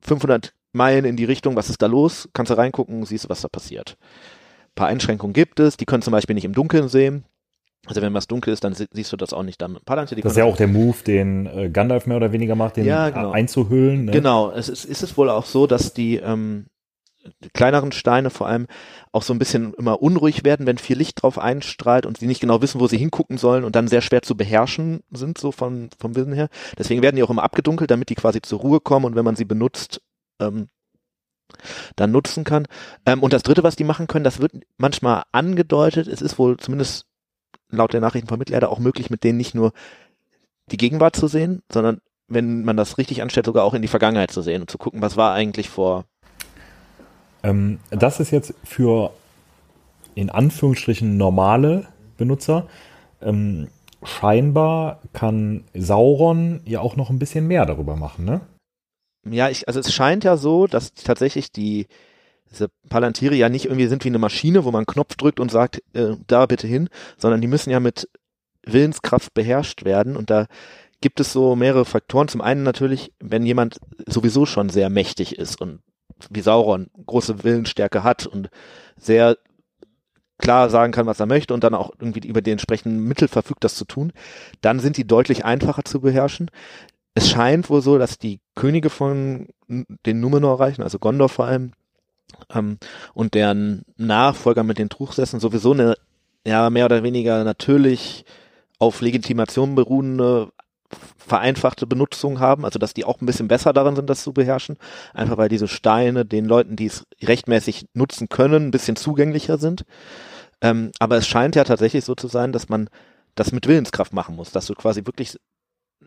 500 Meilen in die Richtung, was ist da los? Kannst du reingucken, siehst du, was da passiert. Ein paar Einschränkungen gibt es, die können zum Beispiel nicht im Dunkeln sehen. Also wenn was dunkel ist, dann sie- siehst du das auch nicht dann mit Palantir. Das ist ja auch der Move, den äh, Gandalf mehr oder weniger macht, den Ja, genau. einzuhüllen. Ne? Genau, es ist, ist es wohl auch so, dass die, ähm, die kleineren Steine vor allem auch so ein bisschen immer unruhig werden, wenn viel Licht drauf einstrahlt und sie nicht genau wissen, wo sie hingucken sollen und dann sehr schwer zu beherrschen sind, so von, vom Wissen her. Deswegen werden die auch immer abgedunkelt, damit die quasi zur Ruhe kommen und wenn man sie benutzt, ähm, dann nutzen kann. Ähm, und das dritte, was die machen können, das wird manchmal angedeutet, es ist wohl zumindest laut der Nachrichten von Mittelerde auch möglich, mit denen nicht nur die Gegenwart zu sehen, sondern wenn man das richtig anstellt, sogar auch in die Vergangenheit zu sehen und zu gucken, was war eigentlich vor. Ähm, das ist jetzt für in Anführungsstrichen normale Benutzer. Ähm, scheinbar kann Sauron ja auch noch ein bisschen mehr darüber machen, ne? Ja, ich, also es scheint ja so, dass tatsächlich die diese Palantiere ja nicht irgendwie sind wie eine Maschine, wo man einen Knopf drückt und sagt, äh, da bitte hin, sondern die müssen ja mit Willenskraft beherrscht werden und da gibt es so mehrere Faktoren. Zum einen natürlich, wenn jemand sowieso schon sehr mächtig ist und wie Sauron große Willensstärke hat und sehr klar sagen kann, was er möchte und dann auch irgendwie über die entsprechenden Mittel verfügt, das zu tun, dann sind die deutlich einfacher zu beherrschen. Es scheint wohl so, dass die Könige von den Numenor-Reichen, also Gondor vor allem, ähm, und deren Nachfolger mit den Truchsessen sowieso eine ja mehr oder weniger natürlich auf Legitimation beruhende vereinfachte Benutzung haben, also dass die auch ein bisschen besser darin sind, das zu beherrschen, einfach weil diese Steine den Leuten, die es rechtmäßig nutzen können, ein bisschen zugänglicher sind. Ähm, aber es scheint ja tatsächlich so zu sein, dass man das mit Willenskraft machen muss, dass du quasi wirklich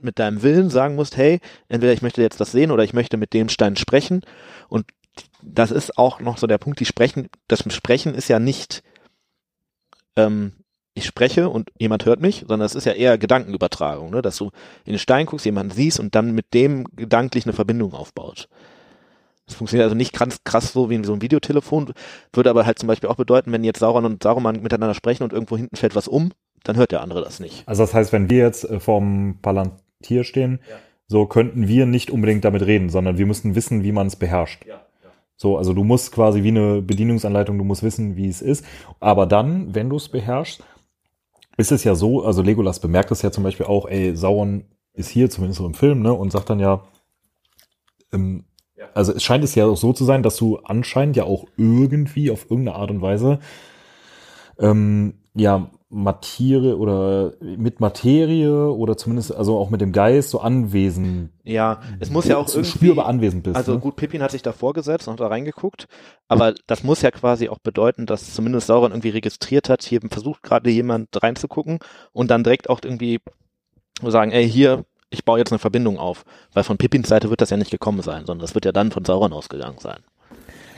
mit deinem Willen sagen musst, hey, entweder ich möchte jetzt das sehen oder ich möchte mit dem Stein sprechen. Und das ist auch noch so der Punkt, die sprechen, das Sprechen ist ja nicht, ähm, ich spreche und jemand hört mich, sondern es ist ja eher Gedankenübertragung, ne? dass du in den Stein guckst, jemanden siehst und dann mit dem gedanklich eine Verbindung aufbaut. Das funktioniert also nicht ganz krass so wie in so einem Videotelefon, würde aber halt zum Beispiel auch bedeuten, wenn jetzt Sauron und Saruman miteinander sprechen und irgendwo hinten fällt was um, dann hört der andere das nicht. Also das heißt, wenn wir jetzt äh, vorm Palantir stehen, so könnten wir nicht unbedingt damit reden, sondern wir müssen wissen, wie man es beherrscht. So, also du musst quasi wie eine Bedienungsanleitung, du musst wissen, wie es ist. Aber dann, wenn du es beherrschst, ist es ja so, also Legolas bemerkt es ja zum Beispiel auch, ey, Sauron ist hier, zumindest so im Film, ne, und sagt dann ja, ähm, also es scheint es ja auch so zu sein, dass du anscheinend ja auch irgendwie auf irgendeine Art und Weise ähm, ja Materie oder mit Materie oder zumindest also auch mit dem Geist so anwesend Ja, es muss ja auch so irgendwie spürbar anwesend bist. Also ne? gut, Pippin hat sich da vorgesetzt und hat da reingeguckt, aber das muss ja quasi auch bedeuten, dass zumindest Sauron irgendwie registriert hat, hier versucht gerade jemand reinzugucken und dann direkt auch irgendwie sagen, ey, hier, ich baue jetzt eine Verbindung auf. Weil von Pippins Seite wird das ja nicht gekommen sein, sondern das wird ja dann von Sauron ausgegangen sein.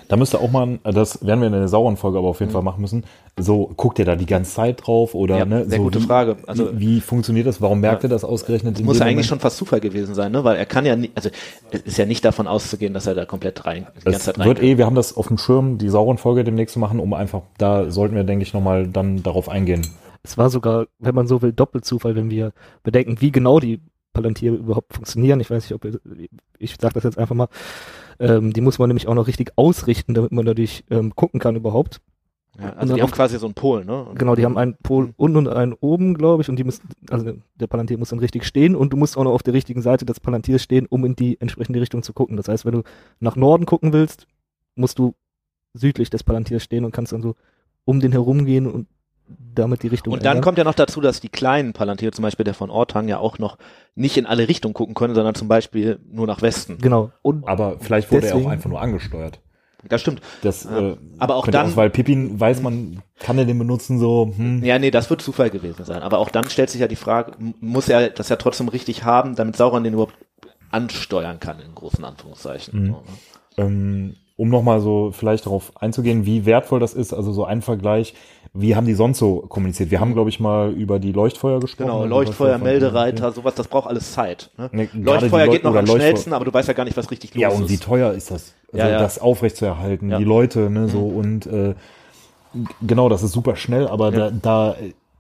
Da müsste auch mal, das werden wir in der Sauron-Folge aber Mhm. auf jeden Fall machen müssen. So, guckt ihr da die ganze Zeit drauf oder Ja, ne? sehr so, gute wie, Frage. Also- wie, wie funktioniert das? Warum merkt Ja. ihr das ausgerechnet? Das in muss ja eigentlich Moment? schon fast Zufall gewesen sein, ne? Weil er kann ja nicht, also es ist ja nicht davon auszugehen, dass er da komplett rein, die ganze Es Zeit wird rein. eh, wir haben das auf dem Schirm, die Sauron-Folge demnächst zu machen, um einfach, da sollten wir, denke ich, nochmal dann darauf eingehen. Es war sogar, wenn man so will, Doppelzufall, wenn wir bedenken, wie genau die Palantiere überhaupt funktionieren. Ich weiß nicht, ob ihr, ich sage das jetzt einfach mal. Ähm, die muss man nämlich auch noch richtig ausrichten, damit man dadurch ähm, gucken kann überhaupt. ja, also die haben quasi so einen Pol, ne? Genau, die haben einen Pol unten und einen oben, glaube ich, und die müssen, also der Palantir muss dann richtig stehen und du musst auch noch auf der richtigen Seite des Palantirs stehen, um in die entsprechende Richtung zu gucken. Das heißt, wenn du nach Norden gucken willst, musst du südlich des Palantirs stehen und kannst dann so um den herum gehen und damit die Richtung Und dann ändern. kommt ja noch dazu, dass die kleinen Palantir, zum Beispiel der von Ortang, ja auch noch nicht in alle Richtungen gucken können, sondern zum Beispiel nur nach Westen. Genau. Und Aber vielleicht wurde er Deswegen- auch einfach nur angesteuert. Das stimmt. Das, äh, Aber auch dann- weil Pippin weiß man, kann er den benutzen so, hm. Ja, nee, das wird Zufall gewesen sein. Aber auch dann stellt sich ja die Frage, muss er das ja trotzdem richtig haben, damit Sauron den überhaupt ansteuern kann, in großen Anführungszeichen. Mhm. So, ne? ähm, um nochmal so vielleicht darauf einzugehen, wie wertvoll das ist, also so ein Vergleich, wie haben die sonst so kommuniziert? Wir haben, glaube ich, mal über die Leuchtfeuer gesprochen. Genau, Leuchtfeuer, Meldereiter, sowas, das braucht alles Zeit. Ne? Ne, gerade Leuchtfeuer geht noch am Leuchtfeuer- schnellsten, aber du weißt ja gar nicht, was richtig los Ja, und wie ist. teuer ist das? Also Ja, ja. das aufrechtzuerhalten, Ja. die Leute, ne, so und äh, genau, das ist super schnell, aber da, da,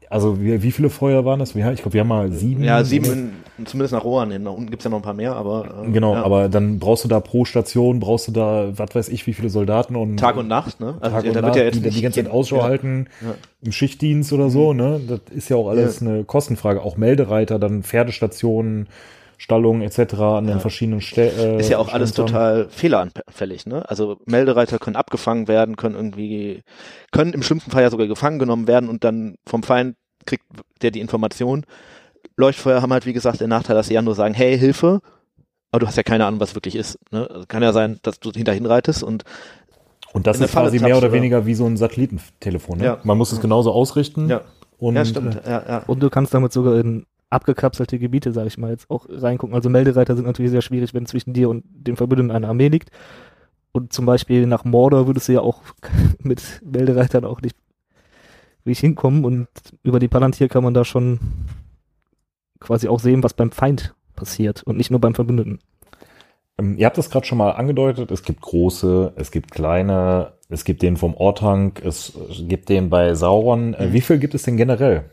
also wie, wie viele Feuer waren das? Wir, ich glaube, wir haben mal sieben. Ja, sieben, in, zumindest nach Rohan hin. Da unten gibt's ja noch ein paar mehr, aber äh, Genau, ja. aber dann brauchst du da pro Station, brauchst du da, was weiß ich, wie viele Soldaten und Tag und Nacht, ne? Also Tag da und wird Nacht, ja jetzt die, die ganze Zeit Ausschau ja. halten Ja. Im Schichtdienst oder so, ne? Das ist ja auch alles eine Kostenfrage. Auch Meldereiter, dann Pferdestationen, Stallungen etc. an den verschiedenen Stellen. Ist ja auch alles total fehleranfällig, ne? Also Meldereiter können abgefangen werden, können irgendwie, können im schlimmsten Fall ja sogar gefangen genommen werden und dann vom Feind kriegt der die Information. Leuchtfeuer haben halt, wie gesagt, den Nachteil, dass sie ja nur sagen, hey, Hilfe, aber du hast ja keine Ahnung, was wirklich ist. Ne? Also kann ja sein, dass du hinterhin reitest und Und das ist quasi mehr oder? weniger wie so ein Satellitentelefon. Ne? Ja. Man muss es genauso ausrichten. ja, Und, ja stimmt. Äh, Ja, ja. Und du kannst damit sogar in abgekapselte Gebiete, sage ich mal, jetzt auch reingucken. Also Meldereiter sind natürlich sehr schwierig, wenn zwischen dir und dem Verbündeten eine Armee liegt. Und zum Beispiel nach Mordor würdest du ja auch mit Meldereitern auch nicht wirklich hinkommen. Und über die Palantir kann man da schon quasi auch sehen, was beim Feind passiert und nicht nur beim Verbündeten. Ähm, ihr habt das gerade schon mal angedeutet, es gibt große, es gibt kleine, es gibt den vom Ortank, es gibt den bei Sauron. Äh, Mhm. Wie viel gibt es denn generell?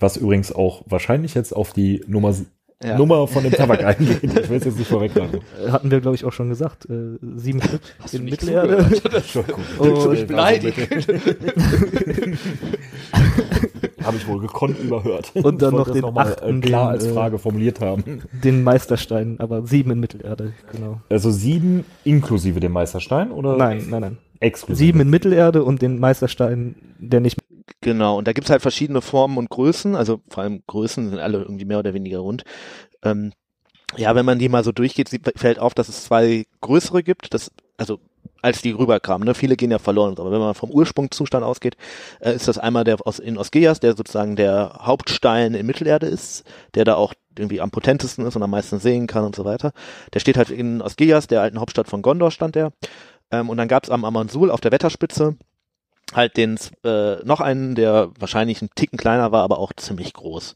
Was übrigens auch wahrscheinlich jetzt auf die Nummer, Ja. Nummer von dem Tabak eingeht. Ich will es jetzt nicht vorwegnehmen. Äh, Hatten wir, glaube ich, auch schon gesagt. Äh, sieben Stück Hast in Mittelerde. Entschuldigung. Oh, mich beleidigt. Habe ich wohl gekonnt überhört. Und dann Ich noch den noch mal, achten, äh, klar den, als äh, Frage formuliert haben. Den Meisterstein, aber sieben in Mittelerde, genau. Also sieben inklusive dem Meisterstein oder Nein, nein, nein. exklusive? Sieben in Mittelerde und den Meisterstein, der nicht Genau, und da gibt's halt verschiedene Formen und Größen, also vor allem Größen sind alle irgendwie mehr oder weniger rund. Ähm, ja, wenn man die mal so durchgeht, sieht, fällt auf, dass es zwei größere gibt, das, also als die rüberkamen, ne? viele gehen ja verloren, aber wenn man vom Ursprungszustand ausgeht, äh, ist das einmal der aus, in Osgeas, der sozusagen der Hauptstein in Mittelerde ist, der da auch irgendwie am potentesten ist und am meisten sehen kann und so weiter. Der steht halt in Osgiliath, der alten Hauptstadt von Gondor, stand der. Ähm, und dann gab es am Amansul auf der Wetterspitze halt den äh, noch einen, der wahrscheinlich ein Ticken kleiner war, aber auch ziemlich groß.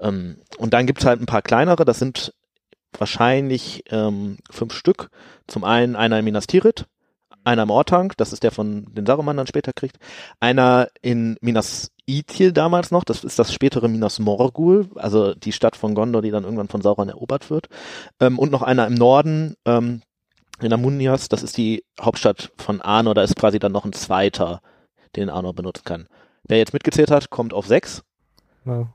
Ähm, und dann gibt's halt ein paar kleinere, das sind wahrscheinlich ähm, fünf Stück. Zum einen einer in Minas Tirith, einer im Ortank, das ist der von den Saruman dann später kriegt, einer in Minas Ithil damals noch, das ist das spätere Minas Morgul, also die Stadt von Gondor, die dann irgendwann von Sauron erobert wird, ähm, und noch einer im Norden, ähm, in Amunias, das ist die Hauptstadt von Arnor, da ist quasi dann noch ein zweiter, den Arnor benutzen kann. Wer jetzt mitgezählt hat, kommt auf sechs. Ja.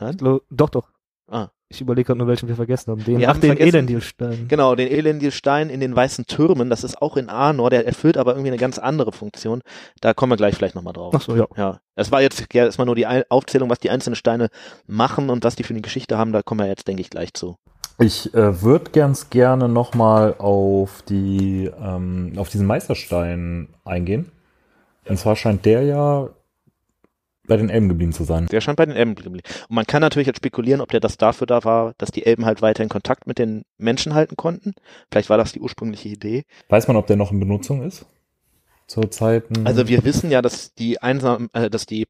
Nein? Doch, doch. Ah. Ich überlege gerade nur, welchen wir vergessen haben. Den, Wir ach, haben den vergessen- Elendilstein. Genau, den Elendilstein in den weißen Türmen, das ist auch in Arnor, der erfüllt aber irgendwie eine ganz andere Funktion. Da kommen wir gleich vielleicht nochmal drauf. Ach so, ja. Ja, das war jetzt ja, erstmal nur die Aufzählung, was die einzelnen Steine machen und was die für eine Geschichte haben, da kommen wir jetzt, denke ich, gleich zu. Ich äh, würde ganz gerne nochmal auf die ähm, auf diesen Meisterstein eingehen. Und zwar scheint der ja bei den Elben geblieben zu sein. Der scheint bei den Elben geblieben. Und man kann natürlich jetzt spekulieren, ob der das dafür da war, dass die Elben halt weiterhin Kontakt mit den Menschen halten konnten. Vielleicht war das die ursprüngliche Idee. Weiß man, ob der noch in Benutzung ist? Zur Zeiten. Also wir wissen ja, dass die einsam, äh, dass die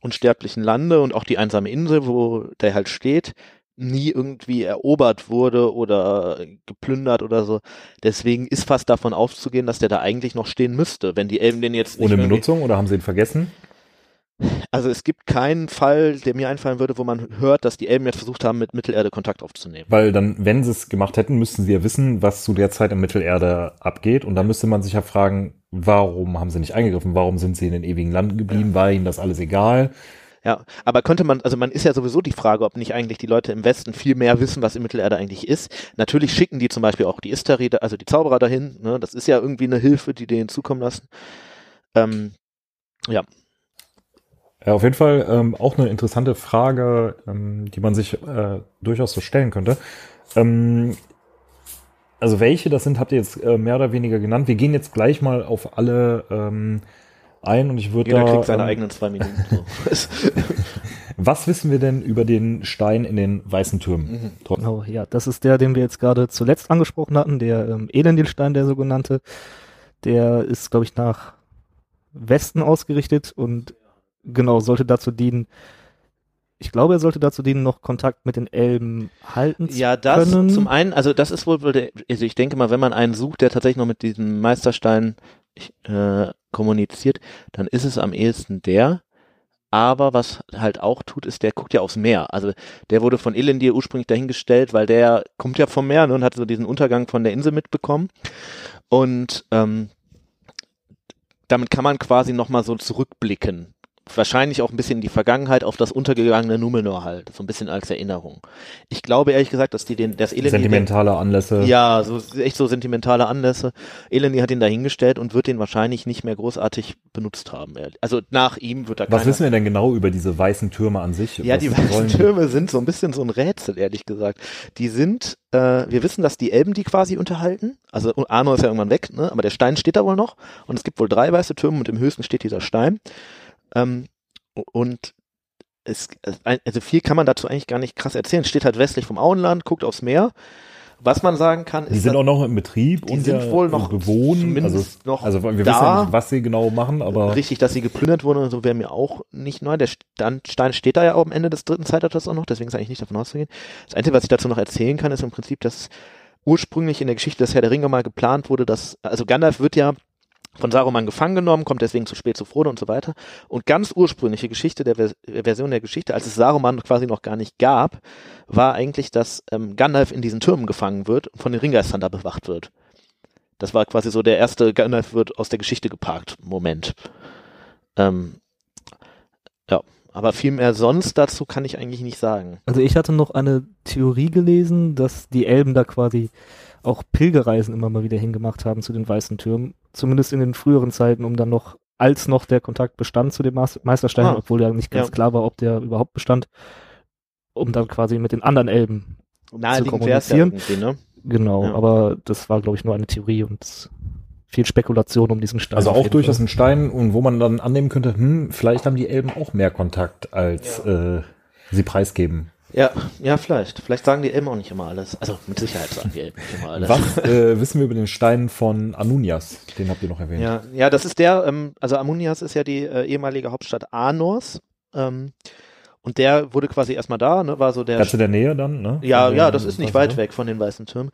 unsterblichen Lande und auch die einsame Insel, wo der halt steht, nie irgendwie erobert wurde oder geplündert oder so. Deswegen ist fast davon auszugehen, dass der da eigentlich noch stehen müsste, wenn die Elben den jetzt nicht ohne Benutzung oder haben sie ihn vergessen? Also es gibt keinen Fall, der mir einfallen würde, wo man hört, dass die Elben jetzt versucht haben, mit Mittelerde Kontakt aufzunehmen. Weil dann, wenn sie es gemacht hätten, müssten sie ja wissen, was zu der Zeit in Mittelerde abgeht. Und dann müsste man sich ja fragen, warum haben sie nicht eingegriffen? Warum sind sie in den ewigen Landen geblieben? War ihnen das alles egal? Ja, aber könnte man, also man ist ja sowieso die Frage, ob nicht eigentlich die Leute im Westen viel mehr wissen, was in Mittelerde eigentlich ist. Natürlich schicken die zum Beispiel auch die Istari, also die Zauberer dahin. Ne? Das ist ja irgendwie eine Hilfe, die denen zukommen lassen. Ähm, ja, Ja, auf jeden Fall ähm, auch eine interessante Frage, ähm, die man sich äh, durchaus so stellen könnte. Ähm, also welche das sind, habt ihr jetzt äh, mehr oder weniger genannt. Wir gehen jetzt gleich mal auf alle ähm, ein und ich würde jeder da, kriegt seine ähm, eigenen zwei Minuten. So. Was wissen wir denn über den Stein in den weißen Türmen? Mhm. Trotzdem. Genau, ja, das ist der, den wir jetzt gerade zuletzt angesprochen hatten, der ähm, Elendilstein, der sogenannte. Der ist, glaube ich, nach Westen ausgerichtet und genau sollte dazu dienen. Ich glaube, er sollte dazu dienen, noch Kontakt mit den Elben halten zu Ja, das können. zum einen, also das ist wohl, wohl der, also ich denke mal, wenn man einen sucht, der tatsächlich noch mit diesem Meisterstein äh, kommuniziert, dann ist es am ehesten der. Aber was halt auch tut, ist, der guckt ja aufs Meer. Also der wurde von Elendir ursprünglich dahingestellt, weil der kommt ja vom Meer ne, und hat so diesen Untergang von der Insel mitbekommen. Und ähm, damit kann man quasi nochmal so zurückblicken. Wahrscheinlich auch ein bisschen in die Vergangenheit auf das untergegangene Numenor halt, so ein bisschen als Erinnerung. Ich glaube ehrlich gesagt, dass die den, das Elendir... Sentimentale Anlässe. Ja, so echt so sentimentale Anlässe. Eleni hat ihn dahingestellt und wird den wahrscheinlich nicht mehr großartig benutzt haben. Also nach ihm wird da Was wissen wir denn genau über diese weißen Türme an sich? ja, Was die weißen Türme sind so ein bisschen so ein Rätsel, ehrlich gesagt. Die sind, äh, wir wissen, dass die Elben die quasi unterhalten. Also Arno ist ja irgendwann weg, ne? aber der Stein steht da wohl noch. Und es gibt wohl drei weiße Türme und im höchsten steht dieser Stein. Ähm, und es, also viel kann man dazu eigentlich gar nicht krass erzählen. Steht halt westlich vom Auenland, guckt aufs Meer. Was man sagen kann, ist, Die sind auch noch im Betrieb die und sind ja wohl noch bewohnen. zumindest Also, noch also wir da. wissen ja nicht, was sie genau machen, aber Richtig, dass sie geplündert wurden und so wäre mir auch nicht neu. Der Stein, Stein steht da ja auch am Ende des dritten Zeitalters auch noch, deswegen ist eigentlich nicht davon auszugehen. Das Einzige, was ich dazu noch erzählen kann, ist im Prinzip, dass ursprünglich in der Geschichte des Herr der Ringe mal geplant wurde, dass, also Gandalf wird ja von Saruman gefangen genommen, kommt deswegen zu spät zu Frodo und so weiter. Und ganz ursprüngliche Geschichte der Vers Version der Geschichte, als es Saruman quasi noch gar nicht gab, war eigentlich, dass ähm, Gandalf in diesen Türmen gefangen wird und von den Ringgeistern da bewacht wird. Das war quasi so der erste Gandalf wird aus der Geschichte geparkt Moment. Ähm, ja, aber viel mehr sonst dazu kann ich eigentlich nicht sagen. Also ich hatte noch eine Theorie gelesen, dass die Elben da quasi auch Pilgerreisen immer mal wieder hingemacht haben zu den weißen Türmen, zumindest in den früheren Zeiten, um dann noch, als noch der Kontakt bestand zu dem Meisterstein, Ah, obwohl ja nicht ganz ja. klar war, ob der überhaupt bestand, um dann quasi mit den anderen Elben. Naheliegend ja kommunizieren. irgendwie, ne? Genau, Ja. aber das war, glaube ich, nur eine Theorie und viel Spekulation um diesen Stein. also auch durchaus ein Stein und wo man dann annehmen könnte, hm, vielleicht haben die Elben auch mehr Kontakt, als äh, sie preisgeben. Ja, ja, vielleicht. Vielleicht sagen die Elben auch nicht immer alles. Also mit Sicherheit sagen die Elben nicht immer alles. Was äh, wissen wir über den Stein von Anunias? Den habt ihr noch erwähnt. Ja, ja, das ist der, ähm, also Amunias ist ja die äh, ehemalige Hauptstadt Anors. Ähm, und der wurde quasi erstmal da, ne, war so der. Ganz in der Nähe dann, ne? Ja, ja, das ist nicht weit weg von den Weißen Türmen.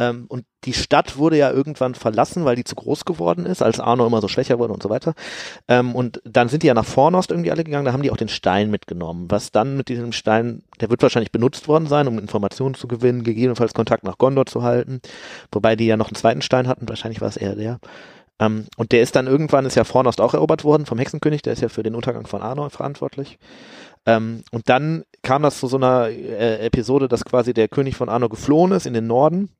Ähm, und die Stadt wurde ja irgendwann verlassen, weil die zu groß geworden ist, als Arno immer so schwächer wurde und so weiter. Ähm, und dann sind die ja nach Fornost irgendwie alle gegangen, da haben die auch den Stein mitgenommen. Was dann mit diesem Stein, der wird wahrscheinlich benutzt worden sein, um Informationen zu gewinnen, gegebenenfalls Kontakt nach Gondor zu halten. Wobei die ja noch einen zweiten Stein hatten, wahrscheinlich war es eher der. Ähm, und der ist dann irgendwann, ist ja Fornost auch erobert worden vom Hexenkönig, der ist ja für den Untergang von Arnor verantwortlich. Ähm, und dann kam das zu so einer äh, Episode, dass quasi der König von Arnor geflohen ist in den Norden,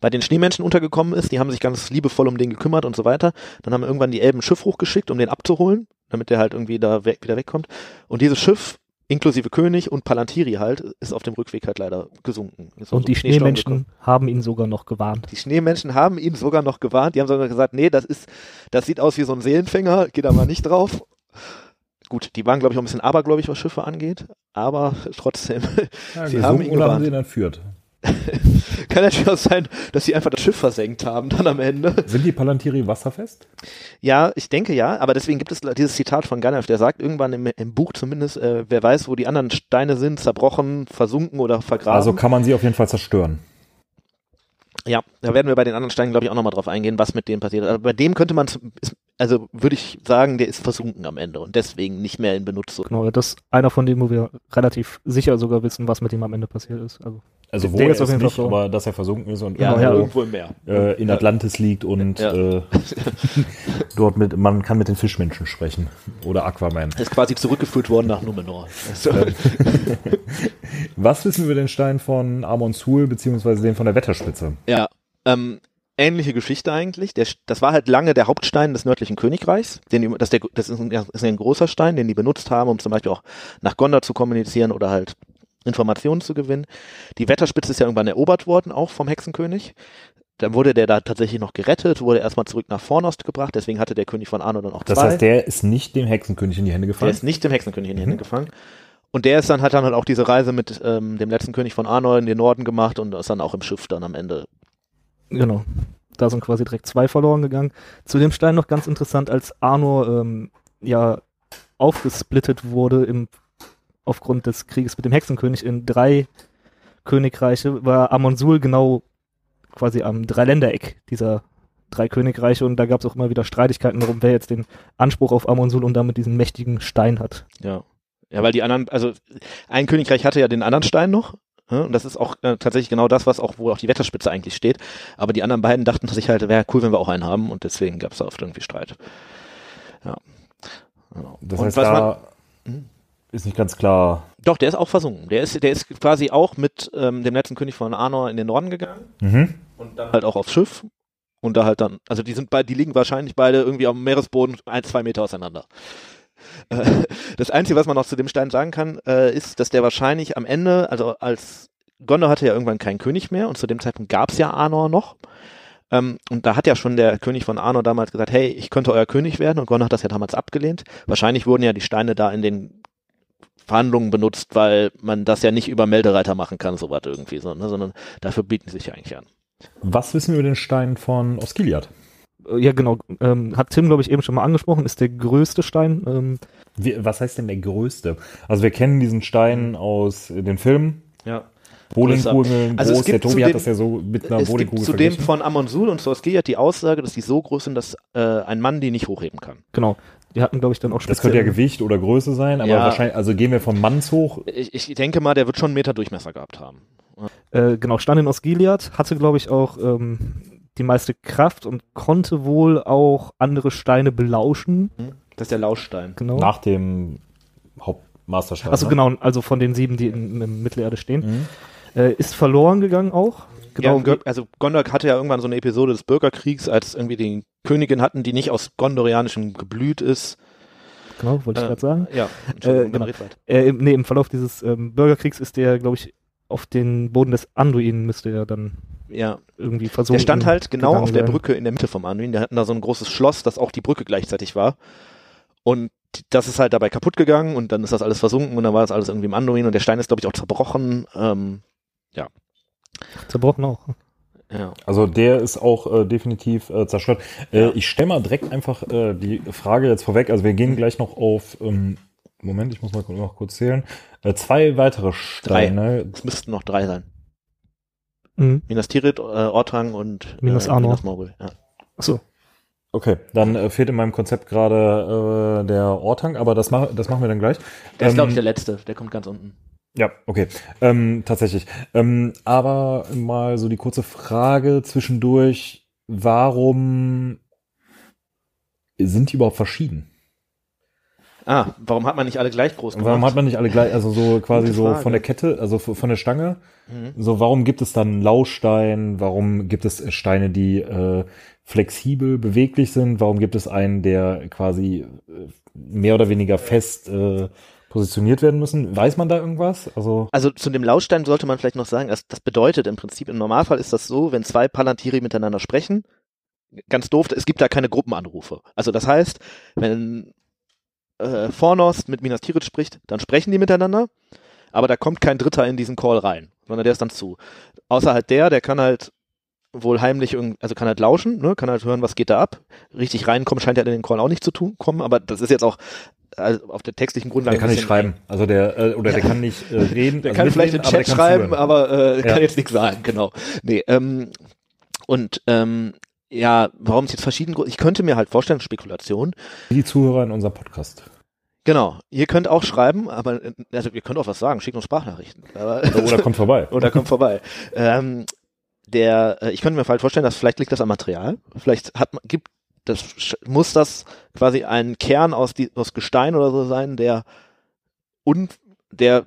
bei den Schneemenschen untergekommen ist, die haben sich ganz liebevoll um den gekümmert und so weiter. Dann haben irgendwann die Elben ein Schiff hochgeschickt, um den abzuholen, damit der halt irgendwie da weg, wieder wegkommt. Und dieses Schiff, inklusive König und Palantiri halt, ist auf dem Rückweg halt leider gesunken. Und so die Schneesturm gekommen. Schneemenschen haben ihn sogar noch gewarnt. Die Schneemenschen haben ihn sogar noch gewarnt. Die haben sogar gesagt, nee, das ist, das sieht aus wie so ein Seelenfänger, geht da mal nicht drauf. Gut, die waren, glaube ich, auch ein bisschen abergläubig, was Schiffe angeht, aber trotzdem, Ja, sie haben ihn oder haben sie ihn entführt? Kann natürlich auch sein, dass sie einfach das Schiff versenkt haben dann am Ende. Sind die Palantiri wasserfest? Ja, ich denke ja, aber deswegen gibt es dieses Zitat von Gandalf, der sagt irgendwann im, im Buch zumindest, äh, wer weiß, wo die anderen Steine sind, zerbrochen, versunken oder vergraben. Also kann man sie auf jeden Fall zerstören. ja, da werden wir bei den anderen Steinen, glaube ich, auch nochmal drauf eingehen, was mit dem passiert ist. Aber bei dem könnte man, also würde ich sagen, der ist versunken am Ende und deswegen nicht mehr in Benutzung. Genau, das ist einer von denen, wo wir relativ sicher sogar wissen, was mit ihm am Ende passiert ist. Also Also wo ist auf jeden Fall nicht, verloren. aber dass er versunken ist und Ja, ja. irgendwo im Meer. äh, in Atlantis liegt und Ja. äh, dort mit, man kann mit den Fischmenschen sprechen. Oder Aquaman. Ist quasi zurückgeführt worden nach Numenor. Also, Was wissen wir über den Stein von Amon Sul, beziehungsweise den von der Wetterspitze? Ja, ähm, ähnliche Geschichte eigentlich. Der, das war halt lange der Hauptstein des nördlichen Königreichs. Den, das, der, das ist, ein, das ist ein großer Stein, den die benutzt haben, um zum Beispiel auch nach Gondor zu kommunizieren oder halt Informationen zu gewinnen. Die Wetterspitze ist ja irgendwann erobert worden, auch vom Hexenkönig. Dann wurde der da tatsächlich noch gerettet, wurde erstmal zurück nach Fornost gebracht, deswegen hatte der König von Arno dann auch Das zwei. heißt, der ist nicht dem Hexenkönig in die Hände Der gefallen. ist nicht dem Hexenkönig in die Mhm. Hände gefangen. Und der ist dann, hat dann halt auch diese Reise mit ähm, dem letzten König von Arnor in den Norden gemacht und ist dann auch im Schiff dann am Ende. Genau. Da sind quasi direkt zwei verloren gegangen. Zu dem Stein noch ganz interessant, als Arnor ähm, ja aufgesplittet wurde im, aufgrund des Krieges mit dem Hexenkönig in drei Königreiche, war Amonsul genau quasi am Dreiländereck dieser drei Königreiche und da gab es auch immer wieder Streitigkeiten darum, wer jetzt den Anspruch auf Amonsul und damit diesen mächtigen Stein hat. Ja. Ja, weil die anderen, also ein Königreich hatte ja den anderen Stein noch. ja, Und das ist auch äh, tatsächlich genau das, was auch, wo auch die Wetterspitze eigentlich steht. Aber die anderen beiden dachten sich halt, wäre cool, wenn wir auch einen haben und deswegen gab es da oft irgendwie Streit. Ja. Genau. Das und heißt, was man, da. Ist nicht ganz klar. doch, der ist auch versunken. Der ist, der ist quasi auch mit ähm, dem letzten König von Arnor in den Norden gegangen. Mhm. und dann halt auch aufs Schiff und da halt dann, also die sind beide, die liegen wahrscheinlich beide irgendwie am Meeresboden ein, zwei Meter auseinander. Äh, Das Einzige, was man noch zu dem Stein sagen kann, äh, ist, dass der wahrscheinlich am Ende, also als Gondor hatte ja irgendwann keinen König mehr und zu dem Zeitpunkt gab es ja Arnor noch. Ähm, und da hat ja schon der König von Arnor damals gesagt, hey, ich könnte euer König werden und Gondor hat das ja damals abgelehnt. Wahrscheinlich wurden ja die Steine da in den Verhandlungen benutzt, weil man das ja nicht über Meldereiter machen kann, sowas irgendwie, so, ne, sondern dafür bieten sie sich ja eigentlich an. Was wissen wir über den Stein von Osgiliath? Äh, Ja, genau. Ähm, hat Tim, glaube ich, eben schon mal angesprochen, ist der größte Stein. Ähm, Wie, was heißt denn der größte? Also wir kennen diesen Stein aus den Filmen. Ja. Bowlingkugeln, Also groß. Der gibt Tobi zu hat dem- das ja so mit einer Es gibt Bowlingkugel zu dem verglichen. von Amonsul und Sorskiliat die Aussage, dass die so groß sind, dass äh, ein Mann die nicht hochheben kann. genau. Die hatten, glaube ich, dann auch Das könnte ja Gewicht oder Größe sein, aber Ja. wahrscheinlich, also gehen wir vom Manns hoch. Ich, ich denke mal, der wird schon einen Meter Durchmesser gehabt haben. Äh, genau, stand in Osgiliath, hatte, glaube ich, auch ähm, die meiste Kraft und konnte wohl auch andere Steine belauschen. Das ist der Lauschstein. Genau. Nach dem Hauptmasterstein. Achso, ne? genau, also von den sieben, die in, in Mittelerde stehen. Mhm. Äh, ist verloren gegangen auch. Ja, Genau, Gö- also Gondor hatte ja irgendwann so eine Episode des Bürgerkriegs, als irgendwie die Königin hatten, die nicht aus gondorianischem Geblüt ist. genau wollte ich Äh, gerade sagen. Ja, Äh, genau. Äh, im, nee, im Verlauf dieses ähm, Bürgerkriegs ist der, glaube ich, auf den Boden des Anduin müsste er dann Ja, irgendwie versuchen. der stand halt genau auf der. Brücke in der Mitte vom Anduin. Der hatten da so ein großes Schloss, das auch die Brücke gleichzeitig war. Und das ist halt dabei kaputt gegangen und dann ist das alles versunken und dann war das alles irgendwie im Anduin und der Stein ist, glaube ich, auch zerbrochen. Ähm, Zerbrochen auch. ja. Also der ist auch äh, definitiv äh, zerstört. Äh, ich stelle mal direkt einfach äh, die Frage jetzt vorweg. Also wir gehen gleich noch auf, ähm, Moment, ich muss mal noch kurz zählen. Äh, zwei weitere Steine. Es müssten noch drei sein. Mhm. Minas Tirith, äh, Ortang und Minas Arnor. Minas Morgul. Ja. Achso. Okay, dann äh, fehlt in meinem Konzept gerade äh, der Ortang, aber das, mach, das machen wir dann gleich. Der ist, glaube Ähm, ich, der letzte. Der kommt ganz unten. Ja, okay. Ähm, tatsächlich. Ähm, aber mal so die kurze Frage zwischendurch, warum sind die überhaupt verschieden? Ah, warum hat man nicht alle gleich groß gemacht? Warum hat man nicht alle gleich, also so quasi so von der Kette, also von der Stange? Mhm. So, warum gibt es dann Laustein? Warum gibt es Steine, die äh, flexibel beweglich sind? Warum gibt es einen, der quasi äh, mehr oder weniger fest äh, positioniert werden müssen? Weiß man da irgendwas? Also Also zu dem Lautstein sollte man vielleicht noch sagen, dass das bedeutet im Prinzip, im Normalfall ist das so, wenn zwei Palantiri miteinander sprechen, ganz doof, es gibt da keine Gruppenanrufe. Also das heißt, wenn äh, Fornos mit Minas Tirith spricht, dann sprechen die miteinander, aber da kommt kein Dritter in diesen Call rein, sondern der ist dann zu. Außer halt der, der kann halt wohl heimlich, also kann halt lauschen, ne, kann halt hören, was geht da ab. Richtig reinkommen scheint er in den Call auch nicht zu tun, kommen, aber das ist jetzt auch also auf der textlichen Grundlage. der kann nicht schreiben. Also der, äh, oder der kann nicht äh, reden. Der also kann vielleicht den aber Chat kann schreiben, aber äh, Ja. kann jetzt nichts sagen, genau. Nee, ähm, und ähm, ja, warum es jetzt verschieden ich könnte mir halt vorstellen, Spekulation, die Zuhörer in unserem Podcast. genau, ihr könnt auch schreiben, aber äh, also ihr könnt auch was sagen, schickt uns Sprachnachrichten. Aber, Oder, kommt vorbei. oder kommt vorbei. Ähm, der, äh, ich könnte mir halt vorstellen, dass vielleicht liegt das am Material. Vielleicht hat man, gibt das muss das quasi ein Kern aus, die, aus Gestein oder so sein, der un, der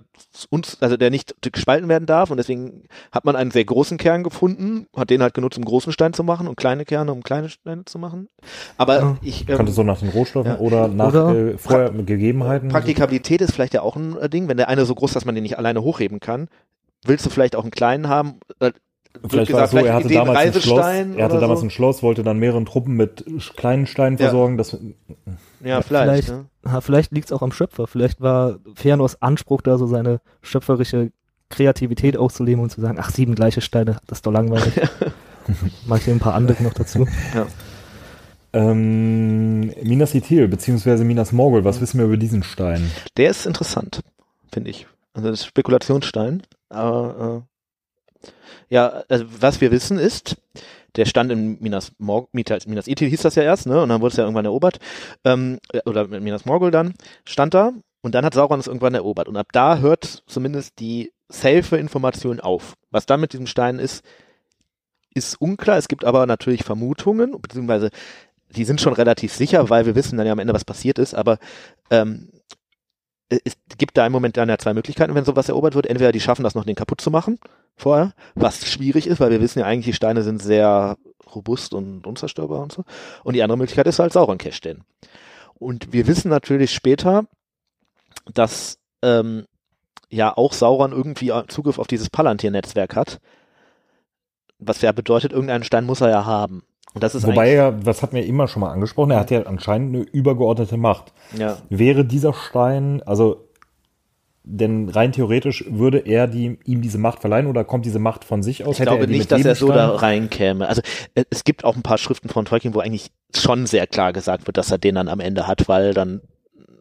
uns, also der nicht gespalten werden darf und deswegen hat man einen sehr großen Kern gefunden, hat den halt genutzt, um großen Stein zu machen und kleine Kerne, um kleine Steine zu machen. Aber Ja. ich Könnte ähm, so nach den Rohstoffen ja. oder nach Oder- äh, vorher mit Gegebenheiten. Praktikabilität ist vielleicht ja auch ein äh, Ding, wenn der eine so groß ist, dass man den nicht alleine hochheben kann. Willst du vielleicht auch einen kleinen haben? Vielleicht war es gesagt, so, er hatte damals ein Schloss, er hatte damals so. ein Schloss, wollte dann mehreren Truppen mit kleinen Steinen Ja. versorgen. Das, Ja, vielleicht. vielleicht- ne? Vielleicht liegt es auch am Schöpfer. Vielleicht war Fëanors Anspruch da, so seine schöpferische Kreativität auszuleben und zu sagen, ach, sieben gleiche Steine, das ist doch langweilig. Mach ich hier ein paar andere noch dazu. ähm, Minas Ithil, beziehungsweise Minas Morgul, was wissen wir über diesen Stein? Der ist interessant, finde ich. Also das ist Spekulationsstein. Aber äh, ja, also was wir wissen ist, der stand in Minas Morgul, Minas Ithil hieß das ja erst, ne? Und dann wurde es ja irgendwann erobert. Ähm, äh, oder Minas Morgul dann, stand da und dann hat Sauron es irgendwann erobert. Und ab da hört zumindest die safe Information auf. Was dann mit diesem Stein ist, ist unklar. Es gibt aber natürlich Vermutungen, beziehungsweise die sind schon relativ sicher, weil wir wissen dann ja am Ende, was passiert ist, aber ähm, es gibt da im Moment dann ja zwei Möglichkeiten, wenn sowas erobert wird. Entweder die schaffen das noch, den kaputt zu machen vorher, was schwierig ist, weil wir wissen ja eigentlich, die Steine sind sehr robust und unzerstörbar und so. Und die andere Möglichkeit ist halt Sauron Cache stellen. Und wir wissen natürlich später, dass ähm, ja auch Sauron irgendwie Zugriff auf dieses Palantir-Netzwerk hat. Was ja bedeutet, irgendeinen Stein muss er ja haben. Das ist Wobei er, das hatten wir immer schon mal angesprochen, er hat ja anscheinend eine übergeordnete Macht. ja, Wäre dieser Stein, also denn rein theoretisch würde er die, ihm diese Macht verleihen oder kommt diese Macht von sich aus? Ich glaube er die nicht, dass er so da reinkäme. Also äh, es gibt auch ein paar Schriften von Tolkien, wo eigentlich schon sehr klar gesagt wird, dass er den dann am Ende hat, weil dann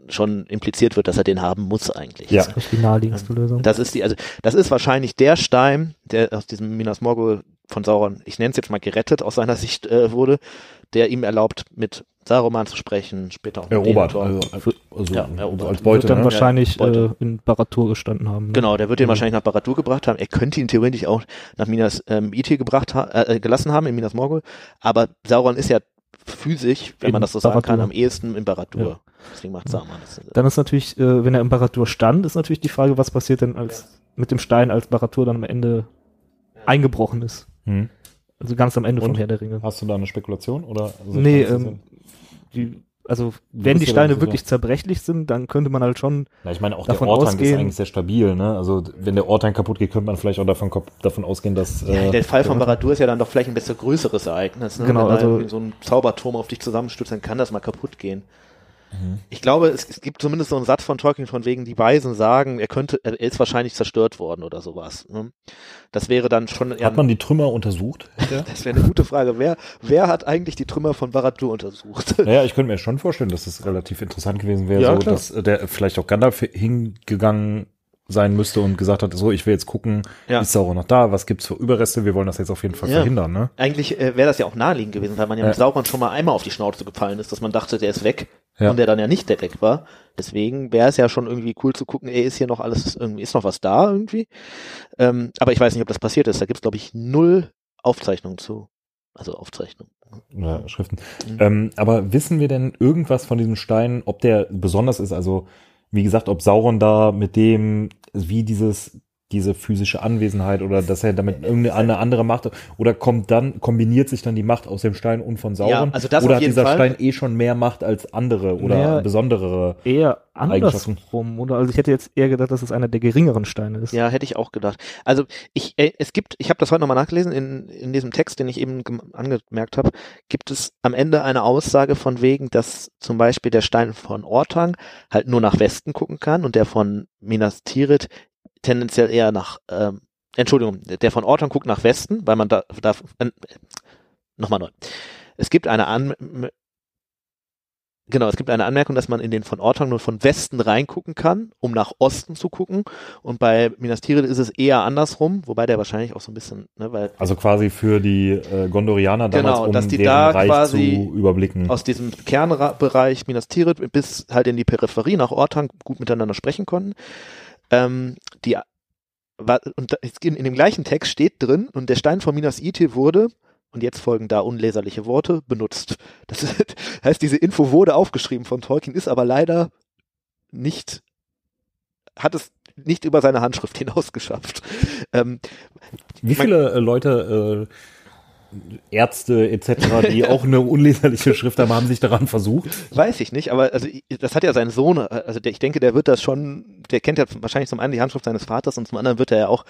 schon impliziert wird, dass er den haben muss eigentlich. Ja. Das ist die naheliegendste Lösung. Das ist die, also das ist wahrscheinlich der Stein, der aus diesem Minas Morgul von Sauron, ich nenne es jetzt mal gerettet aus seiner Sicht äh, wurde, der ihm erlaubt, mit Saruman zu sprechen, später auch Erobert, Denethor. also, also, Ja, erobert. als Beute. Wird dann ne? wahrscheinlich Beute. äh, in Baratur gestanden haben. Ne? Genau, der wird den Mhm. wahrscheinlich nach Baradur gebracht haben. Er könnte ihn theoretisch auch nach Minas ähm, Ithil gebracht ha äh, gelassen haben, in Minas Morgul. Aber Sauron ist ja physisch, wenn In man das so sagen kann, am ehesten in Baradur. Ja. Deswegen macht Saruman das. Dann ist natürlich, äh, wenn er im Baratur stand, ist natürlich die Frage, was passiert denn als mit dem Stein, als Baratur dann am Ende eingebrochen ist. Hm. Also ganz am Ende Und? vom Herr der Ringe. Hast du da eine Spekulation? Oder also nee, ähm, die, also wenn die Steine wirklich zerbrechlich sind, dann könnte man halt schon, Na, ich meine, auch davon der Ortank ist ausgehen- eigentlich sehr stabil. Ne? Also wenn der Ortank kaputt geht, könnte man vielleicht auch davon, davon ausgehen, dass... Ja, äh, der Fall von Baradur ist ja dann doch vielleicht ein bisschen größeres Ereignis. Ne? Genau, Wenn also- so ein Zauberturm auf dich zusammenstürzt, dann kann das mal kaputt gehen. Ich glaube, es, es gibt zumindest so einen Satz von Tolkien von wegen, die Weisen sagen, er könnte, er ist wahrscheinlich zerstört worden oder sowas. Ne? Das wäre dann schon Hat man die Trümmer untersucht? das wäre eine gute Frage. Wer, wer hat eigentlich die Trümmer von Barad-dûr untersucht? Naja, ich könnte mir schon vorstellen, dass es relativ interessant gewesen wäre, Ja, so, dass äh, der vielleicht auch Gandalf hingegangen sein müsste und gesagt hat, so, ich will jetzt gucken, Ja. ist Sauron noch da, was gibt's für Überreste, wir wollen das jetzt auf jeden Fall Ja. verhindern, ne? Eigentlich äh, wäre das ja auch naheliegend gewesen, weil man ja mit Ja. Sauron schon mal einmal auf die Schnauze gefallen ist, dass man dachte, der ist weg Ja. und der dann ja nicht der weg war. Deswegen wäre es ja schon irgendwie cool zu gucken, ey, ist hier noch alles, irgendwie, ist noch was da irgendwie. Ähm, aber ich weiß nicht, ob das passiert ist. Da gibt's glaube ich, null Aufzeichnungen zu. Also Aufzeichnungen. Oder Schriften. Mhm. Ähm, aber wissen wir denn irgendwas von diesem Stein, ob der besonders ist? Also, wie gesagt, ob Sauron da mit dem, wie dieses, diese physische Anwesenheit oder dass er damit irgendeine eine andere Macht oder kommt dann, kombiniert sich dann die Macht aus dem Stein und von Sauron? Ja, also das oder auf hat jeden dieser Fall. Stein eh schon mehr Macht als andere oder Mehr- besondere? Eher Eigenschaften. andersrum, oder? Also ich hätte jetzt eher gedacht, dass es einer der geringeren Steine ist. Ja, hätte ich auch gedacht. Also ich, äh, es gibt, ich habe das heute nochmal nachgelesen, in, in diesem Text, den ich eben gem- angemerkt habe, gibt es am Ende eine Aussage von wegen, dass zum Beispiel der Stein von Ortang halt nur nach Westen gucken kann und der von Minas Tirith tendenziell eher nach, ähm, Entschuldigung, der von Ortang guckt nach Westen, weil man da, da äh, nochmal neu. Es gibt eine An Genau, es gibt eine Anmerkung, dass man in den von Ortang nur von Westen reingucken kann, um nach Osten zu gucken. Und bei Minas Tirith ist es eher andersrum, wobei der wahrscheinlich auch so ein bisschen, ne, weil Also quasi für die äh, Gondorianer damals, Genau, um dass die da Reich quasi zu überblicken. aus diesem Kernbereich Minas Tirith bis halt in die Peripherie nach Ortang gut miteinander sprechen konnten. Ähm, die und in, in dem gleichen Text steht drin, und der Stein von Minas Ithil wurde, und jetzt folgen da unleserliche Worte, benutzt. Das ist, heißt, diese Info wurde aufgeschrieben von Tolkien, ist aber leider nicht, hat es nicht über seine Handschrift hinaus geschafft. Ähm, Wie viele äh, Leute, äh, Ärzte etc., die auch eine unleserliche Schrift haben, haben sich daran versucht? Weiß ich nicht, aber also das hat ja sein Sohn, also der, ich denke, der wird das schon, der kennt ja wahrscheinlich zum einen die Handschrift seines Vaters und zum anderen wird er ja auch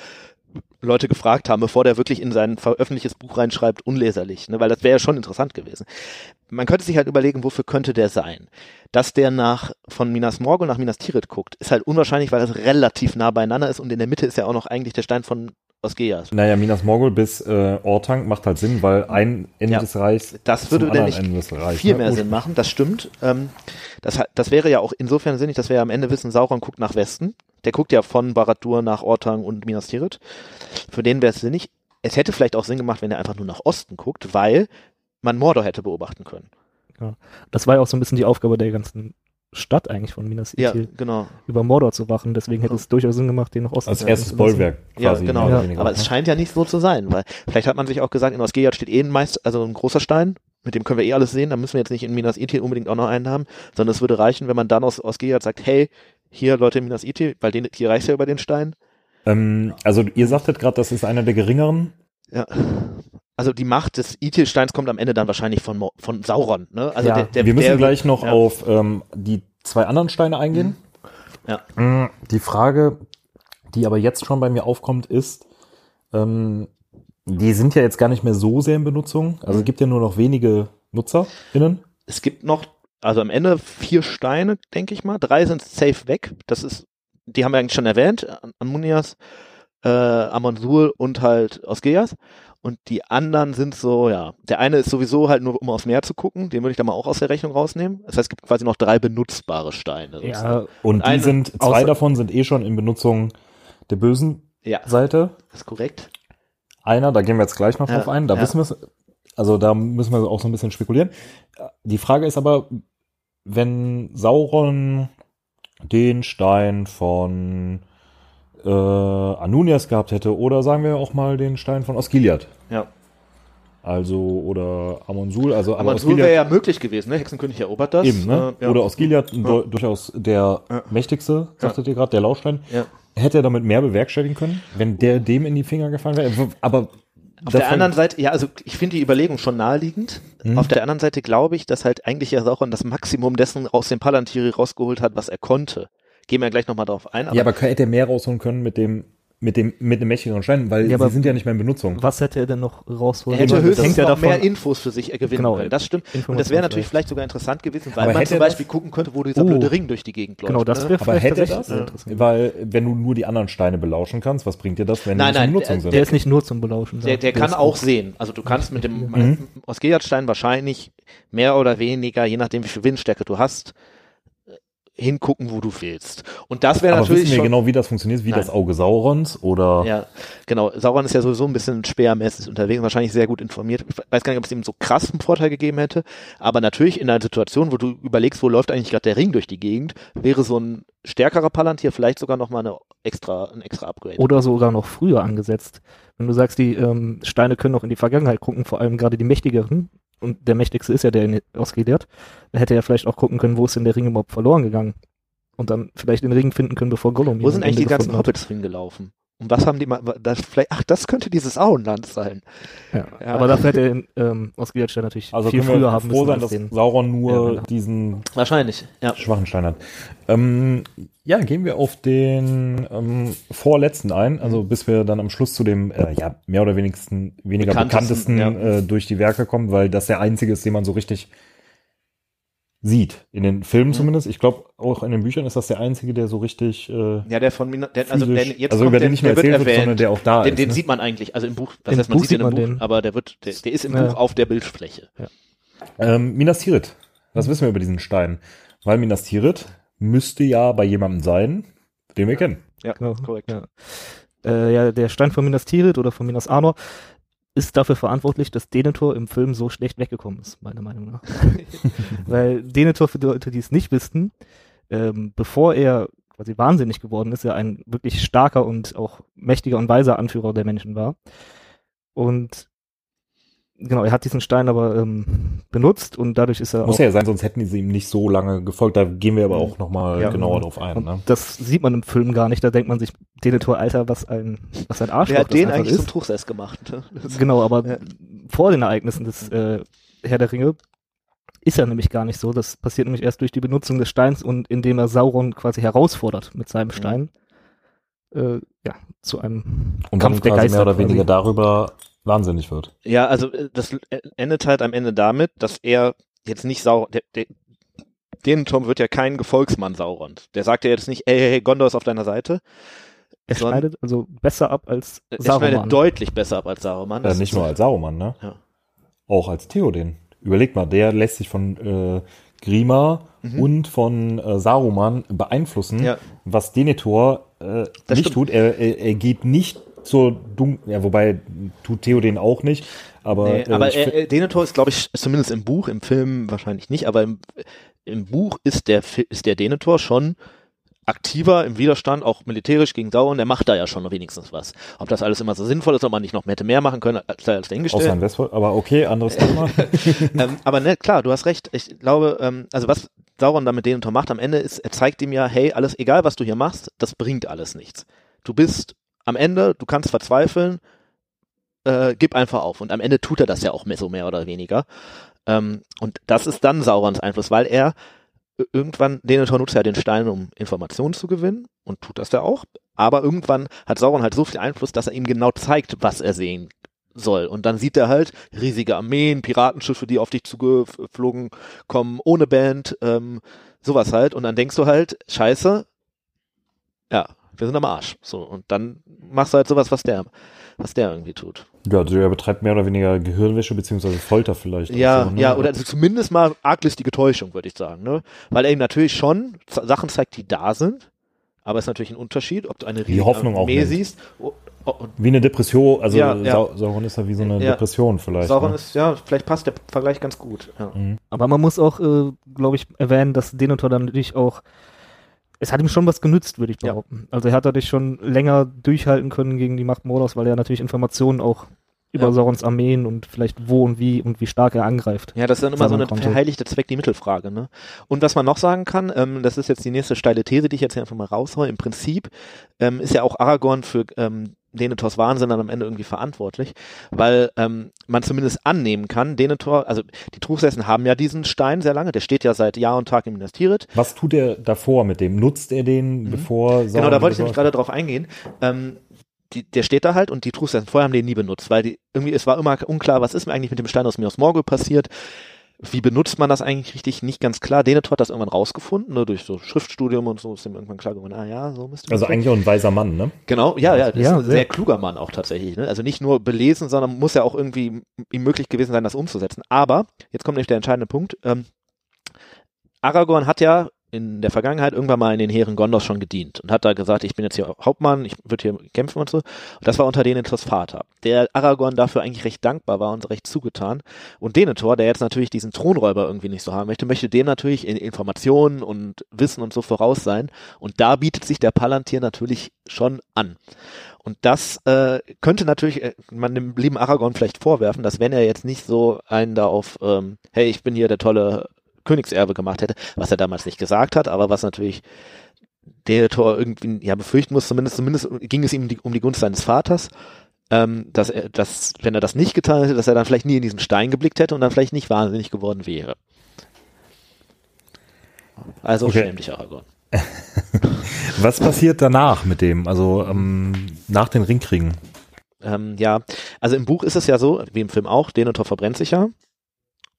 Leute gefragt haben, bevor der wirklich in sein veröffentlichtes Buch reinschreibt, unleserlich, ne? weil das wäre ja schon interessant gewesen. Man könnte sich halt überlegen, wofür könnte der sein? Dass der nach von Minas Morgul nach Minas Tirith guckt, ist halt unwahrscheinlich, weil das relativ nah beieinander ist und in der Mitte ist ja auch noch eigentlich der Stein von Osgeas. Naja, Minas Morgul bis äh, Ortank macht halt Sinn, weil ein Ende Ja. des Reichs Das würde denn anderen nicht Ende des Reichs, viel ne? mehr Sinn machen, das stimmt. Ähm, das, das wäre ja auch insofern sinnig, dass wir ja am Ende wissen, Sauron guckt nach Westen. Der guckt ja von Barad-dûr nach Ortang und Minas Tirith. Für den wäre es sinnig. Es hätte vielleicht auch Sinn gemacht, wenn er einfach nur nach Osten guckt, weil man Mordor hätte beobachten können. Das war ja auch so ein bisschen die Aufgabe der ganzen Stadt eigentlich von Minas Ja, Ithil, genau. über Mordor zu wachen. Deswegen hätte es durchaus Sinn gemacht, den nach Osten Als zu erstes. Bollwerk Ja, quasi. genau. mehr oder Ja. Aber ne? es scheint ja nicht so zu sein, weil vielleicht hat man sich auch gesagt, in Osgiliath steht eh ein Meist, also ein großer Stein, mit dem können wir eh alles sehen, da müssen wir jetzt nicht in Minas Ithil unbedingt auch noch einen haben, sondern es würde reichen, wenn man dann aus Osgiliath sagt, hey, hier Leute in Minas Ithil, weil den, hier reicht ja über den Stein. ähm, also ihr sagtet gerade, das ist einer der geringeren. Ja. Also die Macht des Ithil-Steins kommt am Ende dann wahrscheinlich von, Mo- von Sauron, ne? Also Ja, der, der, Wir müssen der, gleich noch ja. auf ähm, die zwei anderen Steine eingehen. Ja. Mm, Die Frage, die aber jetzt schon bei mir aufkommt, ist, ähm, die sind ja jetzt gar nicht mehr so sehr in Benutzung. Also es gibt ja nur noch wenige NutzerInnen. Es gibt noch, also am Ende vier Steine, denke ich mal. Drei sind safe weg. Das ist, die haben wir eigentlich schon erwähnt. Amunias, äh, Amonsul und halt Osgeas. Und die anderen sind so, ja, der eine ist sowieso halt nur, um aufs Meer zu gucken. Den würde ich da mal auch aus der Rechnung rausnehmen. Das heißt, es gibt quasi noch drei benutzbare Steine. Ja, Und die Eine- sind, zwei davon sind eh schon in Benutzung der bösen ja, Seite. ist korrekt. Einer, da gehen wir jetzt gleich noch Ja, drauf ein. Da ja. wissen wir es, also da müssen wir auch so ein bisschen spekulieren. Die Frage ist aber, wenn Sauron den Stein von äh, Anunias gehabt hätte oder sagen wir auch mal den Stein von Osgiliath. Ja. Also oder Amonsul, also Amonsul wäre ja möglich gewesen, ne? Hexenkönig erobert das. eben, ne? Äh, ja. Oder Osgiliath Ja. du- durchaus der Ja. mächtigste, sagtet ihr gerade, der Lauschstein. Ja. Hätte er damit mehr bewerkstelligen können, wenn der dem in die Finger gefallen wäre? Aber Auf der anderen Seite, ja, also ich finde die Überlegung schon naheliegend. Mhm. Auf der anderen Seite glaube ich, dass halt eigentlich ja Sauron das Maximum dessen aus dem Palantiri rausgeholt hat, was er konnte. Gehen wir gleich nochmal drauf ein. Aber, ja, aber hätte er mehr rausholen können mit dem mit dem mit dem mächtigeren Stein, weil Ja, sie aber sind ja nicht mehr in Benutzung. Was hätte er denn noch rausholen Er hätte können? Das höchstens hängt ja noch davon- mehr Infos für sich gewinnen Genau, können. Das stimmt. Und das wäre natürlich vielleicht. sogar interessant gewesen, weil Aber man hätte zum Beispiel gucken könnte, wo dieser Oh. blöde Ring durch die Gegend läuft. Genau, das ne? wäre Aber vielleicht hätte das? interessant. Weil wenn du nur die anderen Steine belauschen kannst, was bringt dir das, wenn Nein, die nicht nein, in Benutzung äh, sind? Der ist nicht nur zum Belauschen. Der, da. der kann auch sehen. Also du kannst mit dem Mhm. aus Gejatstein wahrscheinlich mehr oder weniger, je nachdem wie viel Windstärke du hast, hingucken, wo du willst. Und das wäre natürlich wissen wir schon, genau, wie das funktioniert, wie Nein. das Auge Saurons oder Ja, genau. Sauron ist ja sowieso ein bisschen speermäßig unterwegs, wahrscheinlich sehr gut informiert. Ich weiß gar nicht, ob es ihm so krass einen Vorteil gegeben hätte. Aber natürlich in einer Situation, wo du überlegst, wo läuft eigentlich gerade der Ring durch die Gegend, wäre so ein stärkerer Palantir vielleicht sogar nochmal eine extra, ein extra Upgrade. Oder sogar noch früher angesetzt. Wenn du sagst, die ähm, Steine können noch in die Vergangenheit gucken, vor allem gerade die mächtigeren, und der mächtigste ist ja der in, aus Gilead, da hätte er vielleicht auch gucken können, wo ist denn der Ring überhaupt verloren gegangen. Und dann vielleicht den Ring finden können, bevor Gollum ihn Wo sind eigentlich die ganzen. Hobbits hingelaufen? Und was haben die mal, das vielleicht, ach, das könnte dieses Auenland sein. Ja. Ja. Aber dafür hätte ähm, aus Gilead natürlich also viel früher haben froh müssen. sein, als dass den. Sauron nur Ja, genau. diesen Wahrscheinlich, ja. schwachen Stein hat. Ähm, ja, gehen wir auf den ähm, vorletzten ein, also bis wir dann am Schluss zu dem äh, ja mehr oder wenigsten weniger Bekanntesten, bekanntesten, ja. äh, durch die Werke kommen, weil das der einzige ist, den man so richtig sieht in den Filmen Mhm. zumindest. Ich glaube auch in den Büchern ist das der einzige, der so richtig äh, Ja, der von der, also der, jetzt also über den nicht der wird erzählt wird, erwähnt. sondern der auch da den, ist. den ne? sieht man eigentlich, also im Buch, Im heißt, man Buch sieht ihn im Buch, den. aber der wird, der, der ist im Ja. Buch auf der Bildfläche. Ähm, Minas Tirith. Was wissen wir über diesen Stein? Weil Minas Tirith müsste ja bei jemandem sein, den wir kennen. Ja, Genau. korrekt. Ja. Äh, ja, der Stein von Minas Tirith oder von Minas Anor ist dafür verantwortlich, dass Denethor im Film so schlecht weggekommen ist, meiner Meinung nach. Weil Denethor, für die Leute, die es nicht wissen, ähm, bevor er quasi wahnsinnig geworden ist, er ein wirklich starker und auch mächtiger und weiser Anführer der Menschen war. Und genau, er hat diesen Stein aber ähm, benutzt und dadurch ist er Muss auch ja sein, sonst hätten sie ihm nicht so lange gefolgt. Da gehen wir aber auch nochmal Ja. genauer drauf ein. Ne? das sieht man im Film gar nicht. Da denkt man sich, Denethor, Alter, was ein, was ein Arschloch Wer hat das den eigentlich ist. zum Truchsess gemacht? ne? Genau, aber Ja. vor den Ereignissen des äh, Herr der Ringe ist er nämlich gar nicht so. Das passiert nämlich erst durch die Benutzung des Steins und indem er Sauron quasi herausfordert mit seinem Stein. Äh, ja, zu einem Und Kampf dann der quasi Geister mehr oder quasi. weniger darüber wahnsinnig wird. Ja, also äh, das endet halt am Ende damit, dass er jetzt nicht Sauron, der, der, Denethor wird ja kein Gefolgsmann Saurons. Der sagt ja jetzt nicht, ey, hey, hey, Gondor ist auf deiner Seite. Er Sondern- schneidet also besser ab als Er Saruman. schneidet deutlich besser ab als Saruman. Äh, Das nicht nur als Saruman, ne? Ja. Auch als Theoden. Überleg mal, der lässt sich von äh, Grima Mhm. und von äh, Saruman beeinflussen, Ja. was Denethor äh, nicht stimmt. tut. Er, er, er geht nicht zur dunklen, ja, wobei tut Theoden auch nicht, aber, Nee, äh, aber äh, Denethor ist, glaube ich, zumindest im Buch, im Film wahrscheinlich nicht, aber im, im Buch ist der, ist der Denethor schon aktiver im Widerstand, auch militärisch gegen Sauron, der macht da ja schon wenigstens was. Ob das alles immer so sinnvoll ist, ob man nicht noch hätte mehr machen können, als, als außer dahingestellt. in Westfold, aber okay, anderes Thema. ähm, aber ne, klar, du hast recht. Ich glaube, ähm, also was Sauron damit Denethor macht am Ende ist, er zeigt ihm ja, hey, alles, egal was du hier machst, das bringt alles nichts. Du bist am Ende, du kannst verzweifeln, äh, gib einfach auf. Und am Ende tut er das ja auch mehr, so mehr oder weniger. Ähm, und das ist dann Saurons Einfluss, weil er irgendwann, Denethor nutzt ja den Stein, um Informationen zu gewinnen und tut das ja auch. Aber irgendwann hat Sauron halt so viel Einfluss, dass er ihm genau zeigt, was er sehen soll. Und dann sieht er halt riesige Armeen, Piratenschiffe, die auf dich zugeflogen kommen, ohne Band, ähm, sowas halt. Und dann denkst du halt, scheiße, ja, wir sind am Arsch. So, und dann machst du halt sowas, was der, was der irgendwie tut. ja, also er betreibt mehr oder weniger Gehirnwäsche beziehungsweise Folter vielleicht. Ja, so, ne? ja, oder also zumindest mal arglistige Täuschung, würde ich sagen, ne? Weil er ihm natürlich schon Sachen zeigt, die da sind, aber es ist natürlich ein Unterschied, ob du eine riesige Hoffnung auch Armee nimmt. siehst. o- o- Und Wie eine Depression, also Ja, ja. Sau Sauron ist ja wie so eine Ja. Depression vielleicht. Sauron ne? ist, ja, vielleicht passt der Vergleich ganz gut. Ja. Aber man muss auch, äh, glaube ich, erwähnen, dass Denethor dann natürlich auch, es hat ihm schon was genützt, würde ich Ja. behaupten. Also er hat dadurch schon länger durchhalten können gegen die Macht Mordors, weil er natürlich Informationen auch über Ja. Saurons Armeen und vielleicht wo und wie und wie stark er angreift. Ja, das ist dann immer so eine konnte. verheiligte Zweck, die Mittelfrage, ne? Und was man noch sagen kann, ähm, das ist jetzt die nächste steile These, die ich jetzt hier einfach mal raushaue. Im Prinzip ähm, ist ja auch Aragorn für ähm, Denethors Wahnsinn dann am Ende irgendwie verantwortlich, weil ähm, man zumindest annehmen kann, Denethor, also die Truchsessen haben ja diesen Stein sehr lange, der steht ja seit Jahr und Tag in Minas Tirith. Was tut er davor mit dem? Nutzt er den, bevor Sauron Genau, da wollte ich nämlich gerade drauf eingehen. Ähm, die, der steht da halt und die Truths vorher haben den nie benutzt, weil die irgendwie, es war immer unklar, was ist mir eigentlich mit dem Stein aus Mios Morgul passiert. Wie benutzt man das eigentlich richtig? Nicht ganz klar. Denethor hat das irgendwann rausgefunden, ne, durch so Schriftstudium und so ist ihm irgendwann klar geworden, ah ja, so müsste man Also eigentlich auch ein weiser Mann, ne? Genau, ja, ja, das Ja, ist ein sehr. sehr kluger Mann auch tatsächlich. Ne? Also nicht nur belesen, sondern muss ja auch irgendwie ihm möglich gewesen sein, das umzusetzen. Aber, jetzt kommt nämlich der entscheidende Punkt, ähm, Aragorn hat ja in der Vergangenheit irgendwann mal in den Heeren Gondors schon gedient und hat da gesagt, ich bin jetzt hier Hauptmann, ich würde hier kämpfen und so. Und das war unter Denethors Vater, der Aragorn dafür eigentlich recht dankbar war und recht zugetan. Und Denethor, der jetzt natürlich diesen Thronräuber irgendwie nicht so haben möchte, möchte dem natürlich in Informationen und Wissen und so voraus sein. Und da bietet sich der Palantir natürlich schon an. Und das äh, könnte natürlich äh, man dem lieben Aragorn vielleicht vorwerfen, dass wenn er jetzt nicht so einen da auf, ähm, hey, ich bin hier der tolle Königserbe gemacht hätte, was er damals nicht gesagt hat, aber was natürlich Denethor irgendwie ja befürchten muss, zumindest zumindest ging es ihm die, um die Gunst seines Vaters, ähm, dass er, dass wenn er das nicht getan hätte, dass er dann vielleicht nie in diesen Stein geblickt hätte und dann vielleicht nicht wahnsinnig geworden wäre. Also Okay. schäm dich, Aragorn. Was passiert danach mit dem? Also ähm, nach den Ringkriegen? Ähm, ja, also im Buch ist es ja so, wie im Film auch, Denethor verbrennt sich ja.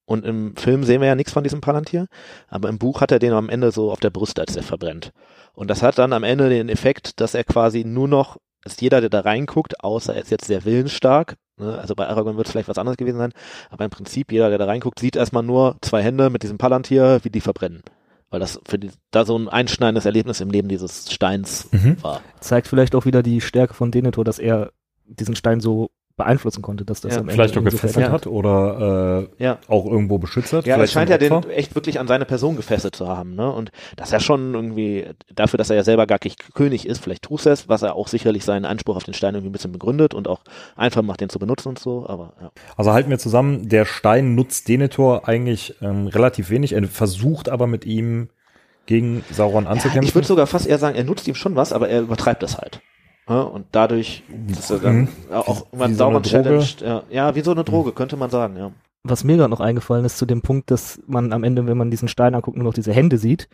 Und im Film sehen wir ja nichts von diesem Palantir, aber im Buch hat er den am Ende so auf der Brust, als er verbrennt. Und das hat dann am Ende den Effekt, dass er quasi nur noch, dass jeder, der da reinguckt, außer er ist jetzt sehr willensstark, ne, also bei Aragorn wird es vielleicht was anderes gewesen sein, aber im Prinzip jeder, der da reinguckt, sieht erstmal nur zwei Hände mit diesem Palantir, wie die verbrennen. Weil das für die, da so ein einschneidendes Erlebnis im Leben dieses Steins Mhm. war. Zeigt vielleicht auch wieder die Stärke von Denethor, dass er diesen Stein so beeinflussen konnte, dass das Ja, am Ende Vielleicht auch ihn so gefesselt verändert. hat oder äh, Ja. auch irgendwo beschützt hat? Ja, es Vielleicht scheint ja den echt wirklich an seine Person gefesselt zu haben, ne? Und das ist ja schon irgendwie, dafür, dass er ja selber gar nicht König ist, vielleicht tut es, was er auch sicherlich seinen Anspruch auf den Stein irgendwie ein bisschen begründet und auch einfach macht, den zu benutzen und so, aber ja. Also halten wir zusammen, der Stein nutzt Denethor eigentlich ähm, relativ wenig. Er versucht aber mit ihm gegen Sauron ja anzukämpfen. ich würde sogar fast eher sagen, er nutzt ihm schon was, aber er übertreibt das halt. Ja, und dadurch ist er dann Mhm. auch irgendwann so Sauron Droge. challenged. Ja, ja, wie so eine Droge, könnte man sagen, ja. Was mir gerade noch eingefallen ist, zu dem Punkt, dass man am Ende, wenn man diesen Stein anguckt, nur noch diese Hände sieht.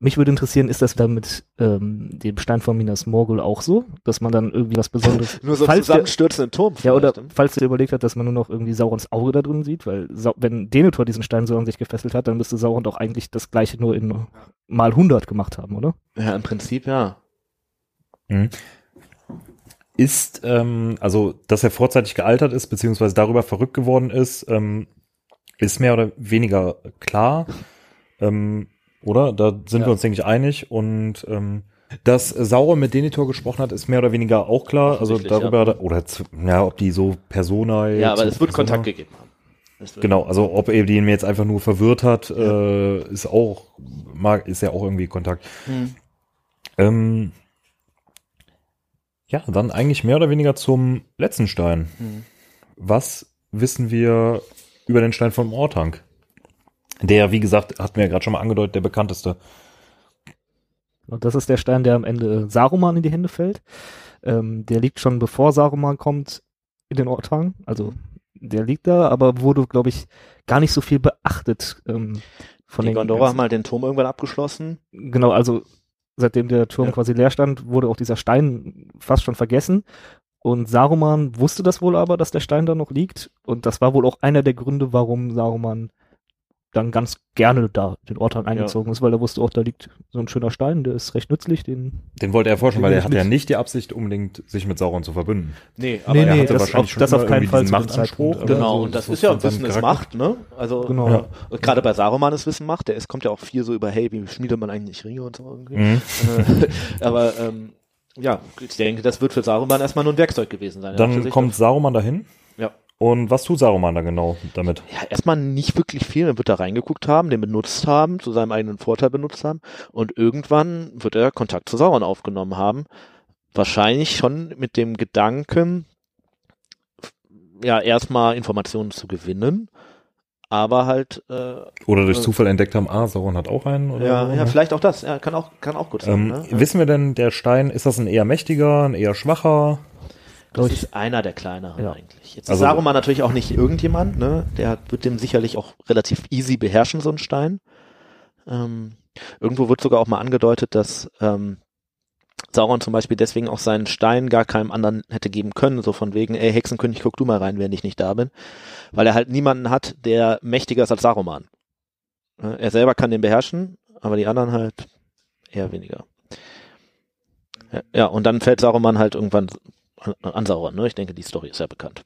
Mich würde interessieren, ist das dann mit ähm, dem Stein von Minas Morgul auch so, dass man dann irgendwie was Besonderes. Nur so falls zusammenstürzenden Turm. ja, oder ne? falls du überlegt hat, dass man nur noch irgendwie Saurons Auge da drin sieht, weil Sau wenn Denethor diesen Stein so an sich gefesselt hat, dann müsste Sauron doch eigentlich das gleiche nur in mal 100 gemacht haben, oder? Ja, im Prinzip, ja. Ist, ähm, also, dass er vorzeitig gealtert ist, beziehungsweise darüber verrückt geworden ist, ähm, ist mehr oder weniger klar. Ähm, oder? Da sind Ja. wir uns, denke ich, einig. Und ähm, dass Sauron mit Denethor gesprochen hat, ist mehr oder weniger auch klar. Also darüber, oder z- ja, ob die so Persona. Ja, aber es wird Persona- Kontakt gegeben haben. Genau, also ob er den jetzt einfach nur verwirrt hat, äh, ist auch, mag, ist ja auch irgendwie Kontakt. Hm. Ähm, ja, dann eigentlich mehr oder weniger zum letzten Stein. Hm. Was wissen wir über den Stein vom Ortank? Der, wie gesagt, hat mir ja gerade schon mal angedeutet, der bekannteste. Und das ist der Stein, der am Ende Saruman in die Hände fällt. Ähm, der liegt schon bevor Saruman kommt in den Ortang. Also der liegt da, aber wurde, glaube ich, gar nicht so viel beachtet. Ähm, von Die den Gondora haben halt den Turm irgendwann abgeschlossen. Genau, also seitdem der Turm Ja. quasi leer stand, wurde auch dieser Stein fast schon vergessen. Und Saruman wusste das wohl aber, dass der Stein da noch liegt. Und das war wohl auch einer der Gründe, warum Saruman dann ganz gerne da den Ort eingezogen ist, weil er wusste auch, da liegt so ein schöner Stein, der ist recht nützlich, den Den wollte er forschen, weil er hatte ja nicht die Absicht, unbedingt sich mit Sauron zu verbünden. Nee, Aber er hatte das wahrscheinlich auf, schon das auf keinen Fall Machtanspruch, oder? Genau, so- und das so ist ja Wissen ist. Macht, ne? Also Genau. Ja. gerade bei Saruman ist Wissen Macht, der ist, kommt ja auch viel so über, hey, wie schmiedet man eigentlich Ringe und so irgendwie. Mhm. Äh, aber ähm, ja, ich denke, das wird für Saruman erstmal nur ein Werkzeug gewesen sein. Dann kommt Saruman dahin. Und was tut Saruman da genau damit? Ja, erstmal nicht wirklich viel. Er wird da reingeguckt haben, den benutzt haben, zu seinem eigenen Vorteil benutzt haben. Und irgendwann wird er Kontakt zu Sauron aufgenommen haben. Wahrscheinlich schon mit dem Gedanken, ja, erstmal Informationen zu gewinnen. Aber halt, äh, Oder durch Äh, Zufall entdeckt haben, ah, Sauron hat auch einen? Oder ja, so, ja, ne? vielleicht auch das. Ja, kann auch, kann auch gut sein. Ähm, ne? Wissen wir denn, der Stein, ist das ein eher mächtiger, ein eher schwacher? Das ist einer der kleineren Ja. eigentlich. Jetzt Also- ist Saruman natürlich auch nicht irgendjemand, ne? Der wird dem sicherlich auch relativ easy beherrschen, so ein Stein. Ähm, irgendwo wird sogar auch mal angedeutet, dass ähm, Sauron zum Beispiel deswegen auch seinen Stein gar keinem anderen hätte geben können, so von wegen, ey Hexenkönig, guck du mal rein, während ich nicht da bin. Weil er halt niemanden hat, der mächtiger ist als Saruman. Er selber kann den beherrschen, aber die anderen halt eher weniger. Ja, Ja, und dann fällt Saruman halt irgendwann an- Sauron, ne? Ich denke, die Story ist ja bekannt.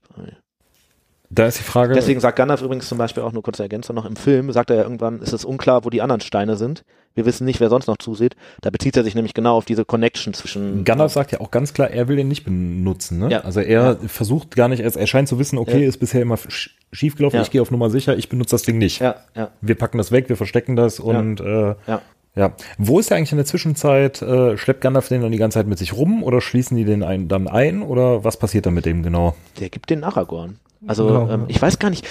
Da ist die Frage, Deswegen sagt Gandalf übrigens zum Beispiel auch nur kurze Ergänzung noch im Film, sagt er ja irgendwann, ist es unklar, wo die anderen Steine sind. Wir wissen nicht, wer sonst noch zusieht. Da bezieht er sich nämlich genau auf diese Connection zwischen. Gandalf sagt ja auch ganz klar, er will den nicht benutzen. Ne? Ja. Also er versucht gar nicht, er, scheint zu wissen, okay, Ja. ist bisher immer sch- schief gelaufen, Ja. ich gehe auf Nummer sicher, ich benutze das Ding nicht. Ja, ja. Wir packen das weg, wir verstecken das und äh, Ja. Ja. Wo ist er eigentlich in der Zwischenzeit? Äh, schleppt Gandalf den dann die ganze Zeit mit sich rum oder schließen die den ein, dann ein oder was passiert dann mit dem genau? Der gibt den Aragorn. Also, Genau, ähm, ja. ich weiß gar nicht,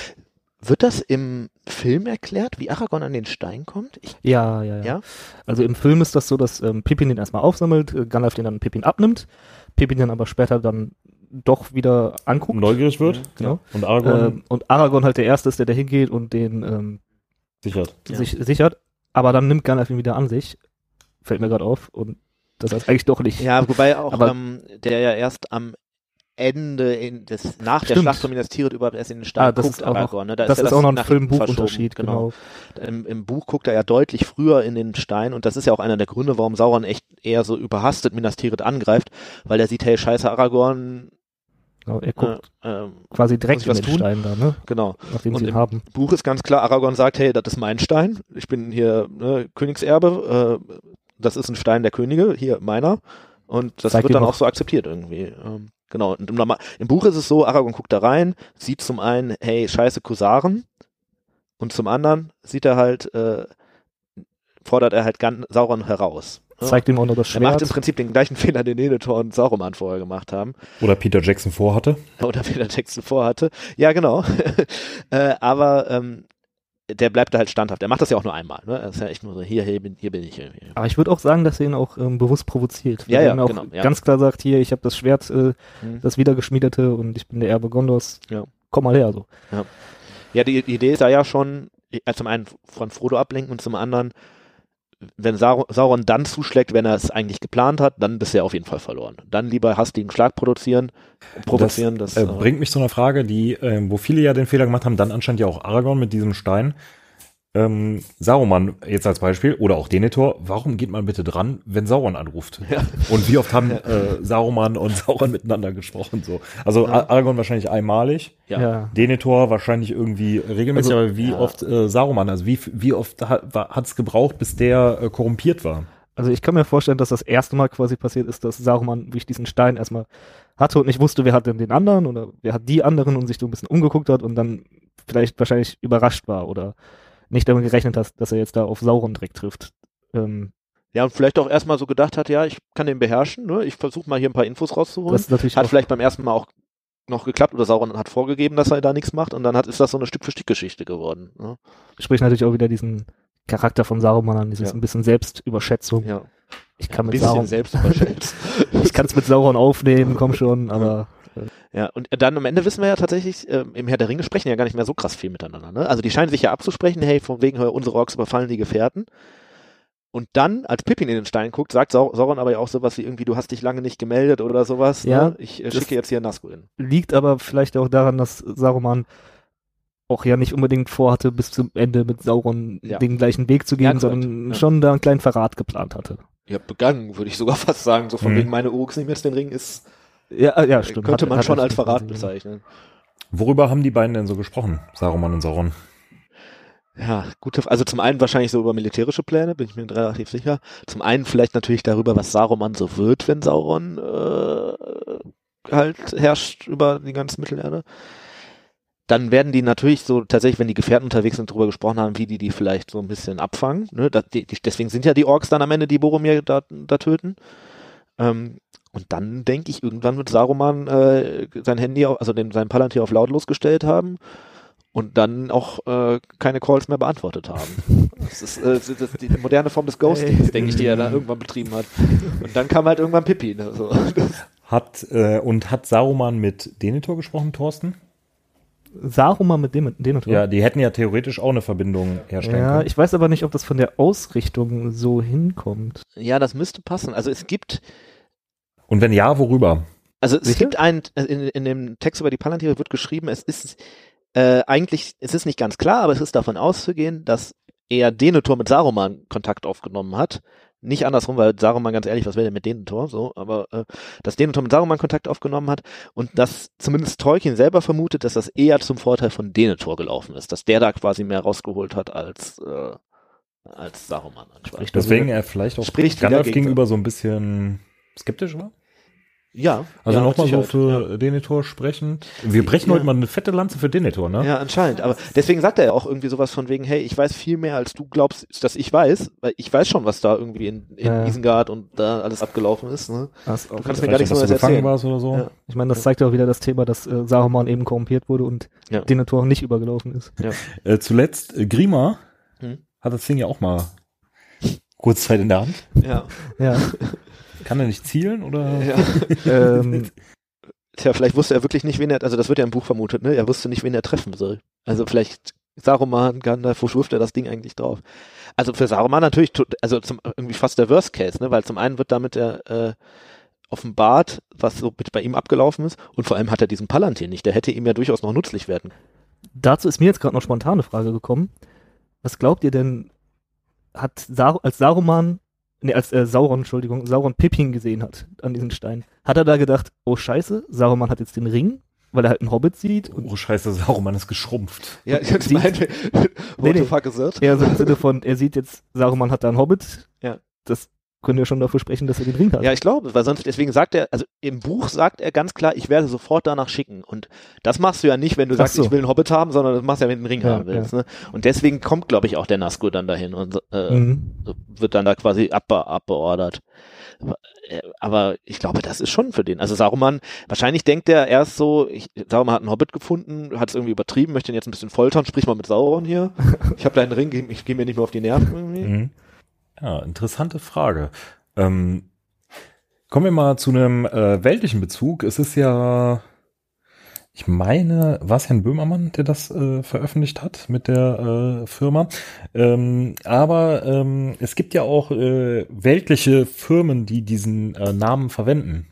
wird das im Film erklärt, wie Aragorn an den Stein kommt? Ich, Ja, ja, ja, Ja? Also im Film ist das so, dass ähm, Pippin den erstmal aufsammelt, äh, Gandalf den dann Pippin abnimmt, Pippin dann aber später dann doch wieder anguckt. Neugierig wird Genau. und Aragorn Ähm, und Aragorn halt der Erste ist, der da hingeht und den ähm, sichert. Ja. sich sichert. Aber dann nimmt Gandalf ihn wieder an sich. Fällt mir gerade auf. Und das heißt eigentlich doch nicht. ja, wobei auch Aber- ähm, der ja erst am Ende in des, nach der Stimmt. Schlacht von Minas Tirith überhaupt erst in den Stein Ah, das guckt ist auch Aragorn. Ne? Da das ja ist auch noch ein Film-Buch-Unterschied, verschoben, genau. Im, Im Buch guckt er ja deutlich früher in den Stein und das ist ja auch einer der Gründe, warum Sauron echt eher so überhastet Minas Tirith angreift, weil er sieht, hey, scheiße, Aragorn, genau. Er äh, guckt ähm, quasi direkt in den was tun? Stein da, ne? genau. Nachdem Und sie ihn im- haben. Buch ist ganz klar, Aragorn sagt, hey, das ist mein Stein, ich bin hier ne, Königserbe, äh, das ist ein Stein der Könige, hier meiner. Und das Zeig wird dann auch so akzeptiert irgendwie. Ähm, genau. Und im, im Buch ist es so, Aragorn guckt da rein, sieht zum einen, hey, scheiße Kusaren. Und zum anderen sieht er halt, äh, fordert er halt Gan Sauron heraus. Ja. Zeigt ihm auch noch das er macht im Schwert. Prinzip den gleichen Fehler, den Denethor und Sauron vorher gemacht haben. Oder Peter Jackson vorhatte. Oder Peter Jackson vorhatte. Ja, genau. äh, aber ähm, der bleibt da halt standhaft. Er macht das ja auch nur einmal. Ne? Er ist ja echt nur so, hier, hier bin, hier bin ich. Hier. Aber ich würde auch sagen, dass er ihn auch ähm, bewusst provoziert. Ja, Weil ja, er auch genau, ja. ganz klar sagt, hier, ich habe das Schwert, äh, Hm. das wiedergeschmiedete und ich bin der Erbe Gondors. Ja. Komm mal her, so. Ja, die die Idee ist ja schon, äh, zum einen von Frodo ablenken und zum anderen, wenn Sauron, dann zuschlägt, wenn er es eigentlich geplant hat, dann bist du ja auf jeden Fall verloren. Dann lieber hastigen Schlag produzieren, provozieren. Das, äh, äh, bringt mich zu einer Frage, die, äh, wo viele ja den Fehler gemacht haben, dann anscheinend ja auch Aragorn mit diesem Stein. Ähm, Saruman jetzt als Beispiel oder auch Denethor, warum geht man bitte dran, wenn Sauron anruft? Ja. Und wie oft haben äh, Saruman und Sauron miteinander gesprochen? So, also Ja. Ar- Aragorn wahrscheinlich einmalig, Ja. Denethor wahrscheinlich irgendwie regelmäßig, Also, aber wie ja. oft äh, Saruman, also wie wie oft hat es gebraucht, bis der äh, korrumpiert war? Also ich kann mir vorstellen, dass das erste Mal quasi passiert ist, dass Saruman wirklich diesen Stein erstmal hatte und nicht wusste, wer hat denn den anderen oder wer hat die anderen und sich so ein bisschen umgeguckt hat und dann vielleicht wahrscheinlich überrascht war oder nicht damit gerechnet hat, dass er jetzt da auf Sauron direkt trifft. Ähm, ja, und vielleicht auch erstmal so gedacht hat, ja, ich kann den beherrschen, ne? ich versuche mal hier ein paar Infos rauszuholen. das ist natürlich Hat vielleicht beim ersten Mal auch noch geklappt oder Sauron hat vorgegeben, dass er da nichts macht und dann hat, ist das so eine Stück-für-Stück-Geschichte geworden. Ne? spricht natürlich auch wieder diesen Charakter von Saruman an, dieses Ja. ein bisschen Selbstüberschätzung. Ja. Ich kann Ein mit bisschen Sauron, selbst ich kann es mit Sauron aufnehmen, komm schon, aber Ja, und dann am Ende wissen wir ja tatsächlich, ähm, im Herr der Ringe sprechen ja gar nicht mehr so krass viel miteinander. Ne? Also die scheinen sich ja abzusprechen, hey, von wegen, unsere Orks überfallen die Gefährten. Und dann, als Pippin in den Stein guckt, sagt Sau Sauron aber ja auch sowas wie irgendwie, du hast dich lange nicht gemeldet oder sowas. Ja, ne? Ich äh, schicke jetzt hier Nazgul. liegt aber vielleicht auch daran, dass Saruman auch ja nicht unbedingt vorhatte, bis zum Ende mit Sauron Ja. den gleichen Weg zu Ja, gehen, korrekt, sondern ja. schon da einen kleinen Verrat geplant hatte. Ja, begangen, würde ich sogar fast sagen. So von Mhm. wegen, meine nehmen jetzt den Ring, ist, Ja, ja, stimmt. könnte Hat- man hat schon als Verrat bezeichnen. Worüber haben die beiden denn so gesprochen, Saruman und Sauron? Ja, gute, also zum einen wahrscheinlich so über militärische Pläne, bin ich mir relativ sicher. Zum einen vielleicht natürlich darüber, was Saruman so wird, wenn Sauron äh, halt herrscht über die ganze Mittelerde. Dann werden die natürlich so tatsächlich, wenn die Gefährten unterwegs sind, darüber gesprochen haben, wie die die vielleicht so ein bisschen abfangen. Ne? Das, die, die, deswegen sind ja die Orks dann am Ende, die Boromir da, da töten. Ähm, und dann denke ich, irgendwann wird Saruman äh, sein Handy, also den, sein Palantir auf lautlos gestellt haben und dann auch äh, keine Calls mehr beantwortet haben. Das ist, äh, das ist die moderne Form des Ghostings, denke ich, die er da irgendwann betrieben hat. Und dann kam halt irgendwann Pippi. Ne, so. Hat äh, und hat Saruman mit Denethor gesprochen, Thorsten? Saruman mit dem Denethor? Ja, die hätten ja theoretisch auch eine Verbindung herstellen Ja, können. ich weiß aber nicht, ob das von der Ausrichtung so hinkommt. Ja, das müsste passen. Also es gibt, Und wenn ja, worüber? also es Sicher? gibt einen, äh, in, in dem Text über die Palantiere wird geschrieben, es ist äh, eigentlich, es ist nicht ganz klar, aber es ist davon auszugehen, dass er Denethor mit Saruman Kontakt aufgenommen hat. Nicht andersrum, weil Saruman, ganz ehrlich, was will der mit Denethor? So, aber äh, dass Denethor mit Saruman Kontakt aufgenommen hat und dass zumindest Tolkien selber vermutet, dass das eher zum Vorteil von Denethor gelaufen ist, dass der da quasi mehr rausgeholt hat als äh, als Saruman. anscheinend. Deswegen er vielleicht auch Spricht Gandalf gegen- gegenüber so ein bisschen skeptisch war? Ja. Also ja, nochmal so für Denethor sprechend. Wir brechen Ja. heute mal eine fette Lanze für Denethor, ne? Ja, anscheinend. Aber deswegen sagt er ja auch irgendwie sowas von wegen, hey, ich weiß viel mehr, als du glaubst, dass ich weiß, weil ich weiß schon, was da irgendwie in, in Ja. Isengard und da alles abgelaufen ist. Ne? Das Du kannst mir gar nicht auch, so dass was du gefangen erzählen. warst oder so. Ja. Ich meine, das zeigt ja auch wieder das Thema, dass äh, Saruman eben korrumpiert wurde und Ja. Denethor nicht übergelaufen ist. Äh, zuletzt, äh, Grima Hm. hat das Ding ja auch mal kurz Zeit in der Hand. Ja. Ja. Kann er nicht zielen oder? ja. ähm, Tja, vielleicht wusste er wirklich nicht, wen er, also das wird ja im Buch vermutet, ne? Er wusste nicht, wen er treffen soll. Also vielleicht Saruman, Gandalf, wo schwirft er das Ding eigentlich drauf? Also für Saruman natürlich, also zum, irgendwie fast der Worst Case, ne? Weil zum einen wird damit er äh, offenbart, was so mit bei ihm abgelaufen ist und vor allem hat er diesen Palantir nicht. Der hätte ihm ja durchaus noch nützlich werden. dazu ist mir jetzt gerade noch spontan eine Frage gekommen. Was glaubt ihr denn, hat Sar als Saruman, nee, als äh, Sauron, Entschuldigung, Sauron Pippin gesehen hat an diesen Stein, hat er da gedacht, oh scheiße, Saruman hat jetzt den Ring, weil er halt einen Hobbit sieht und Oh scheiße, Saruman ist geschrumpft. Ja, jetzt Die- meinte, what Nee, nee. the fuck is that? eher so im Sinne von, er sieht jetzt, Saruman hat da einen Hobbit. Ja. Das können wir schon dafür sprechen, dass er den Ring hat. Ja, ich glaube, weil sonst, deswegen sagt er, also im Buch sagt er ganz klar, ich werde sofort danach schicken. Und das machst du ja nicht, wenn du sagst, so. ich will einen Hobbit haben, sondern das machst du ja, wenn du einen Ring Ja, haben willst. Ne? Und deswegen kommt, glaube ich, auch der Nazgul dann dahin und äh, Mhm. wird dann da quasi abbe abbeordert. Aber, ich glaube, das ist schon für den. Also Saruman, wahrscheinlich denkt er erst so, ich, Saruman hat einen Hobbit gefunden, hat es irgendwie übertrieben, möchte ihn jetzt ein bisschen foltern, sprich mal mit Sauron hier. Ich habe deinen Ring, geh- ich gehe mir nicht mehr auf die Nerven irgendwie. Mhm. Ja, interessante Frage. Ähm, kommen wir mal zu einem äh, weltlichen Bezug. Es ist ja, ich meine, war es Herrn Böhmermann, der das äh, veröffentlicht hat mit der äh, Firma. Ähm, aber ähm, es gibt ja auch äh, weltliche Firmen, die diesen äh, Namen verwenden.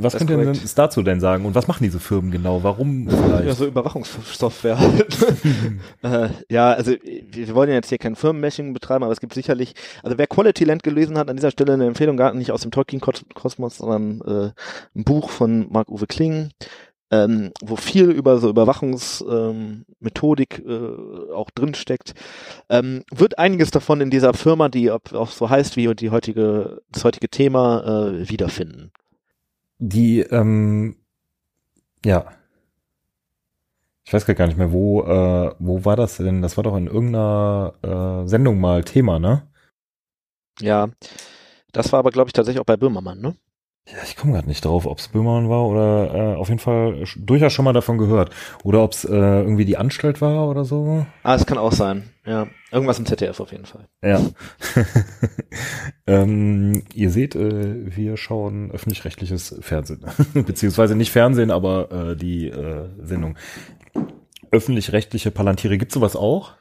Was Das könnt ihr denn dazu denn sagen? Und was machen diese Firmen genau? Warum vielleicht? Ja, so Überwachungssoftware halt. äh, ja, also wir wollen ja jetzt hier kein Firmenmeshing betreiben, aber es gibt sicherlich, also wer Quality Land gelesen hat, an dieser Stelle eine Empfehlung gar nicht aus dem Tolkien-Kosmos, sondern äh, ein Buch von Marc-Uwe Kling, ähm, wo viel über so Überwachungsmethodik ähm, äh, auch drin steckt, ähm, wird einiges davon in dieser Firma, die ob- auch so heißt wie die heutige, das heutige Thema, äh, wiederfinden. Die, ähm, ja. Ich weiß gar nicht mehr, wo, äh, wo war das denn? Das war doch in irgendeiner äh, Sendung mal Thema, ne? Ja, das war aber, glaube ich, tatsächlich auch bei Böhmermann, ne? Ja, ich komme gerade nicht drauf, ob es Böhmermann war oder äh, auf jeden Fall durchaus schon mal davon gehört. Oder ob es äh, irgendwie die Anstalt war oder so. Ah, es kann auch sein. Ja, irgendwas im ZDF auf jeden Fall. Ja. ähm, ihr seht, äh, wir schauen öffentlich-rechtliches Fernsehen. Beziehungsweise nicht Fernsehen, aber äh, die äh, Sendung. Öffentlich-rechtliche Palantiere, gibt's sowas auch?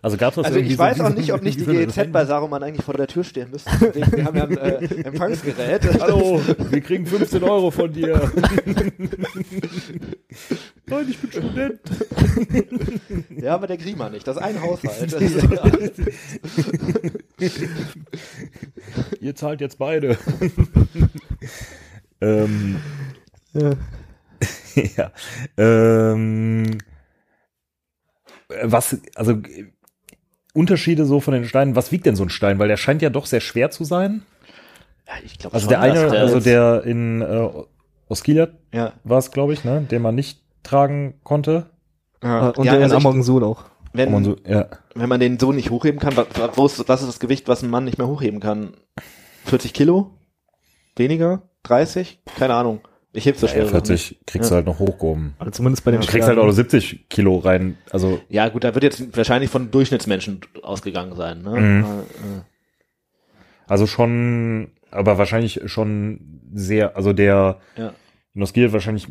Also gab's das Also ich so weiß auch nicht, ob nicht die GEZ bei Saruman eigentlich vor der Tür stehen müsste. Wir haben ja ein äh, Empfangsgerät. Hallo, wir kriegen 15 Euro von dir. Nein, ich bin Student. Ja, aber der Grima nicht. Das ist ein Haushalt. Ihr zahlt jetzt beide. ähm, Ja. ja. Ähm, was, also Unterschiede so von den Steinen, was wiegt denn so ein Stein? Weil der scheint ja doch sehr schwer zu sein. ja, ich glaube Also schon, der eine, dass also der in äh, Oskilat ja, war es, glaube ich, ne, den man nicht tragen konnte. ja. Und ja, der in also ich, Among Sul auch. wenn, so, ja. wenn man den so nicht hochheben kann, was, was ist das Gewicht, was ein Mann nicht mehr hochheben kann? 40 Kilo? Weniger? 30? Keine Ahnung. Ich heb so Ja, schwer. 40 kriegst du Ja. halt noch hochgehoben. Also zumindest bei den Du kriegst halt auch Schwerten. noch 70 Kilo rein. Also Ja, gut, da wird jetzt wahrscheinlich von Durchschnittsmenschen ausgegangen sein. Ne? Mhm. Äh. Also schon, aber wahrscheinlich schon sehr, also der Ja. Noskiel wahrscheinlich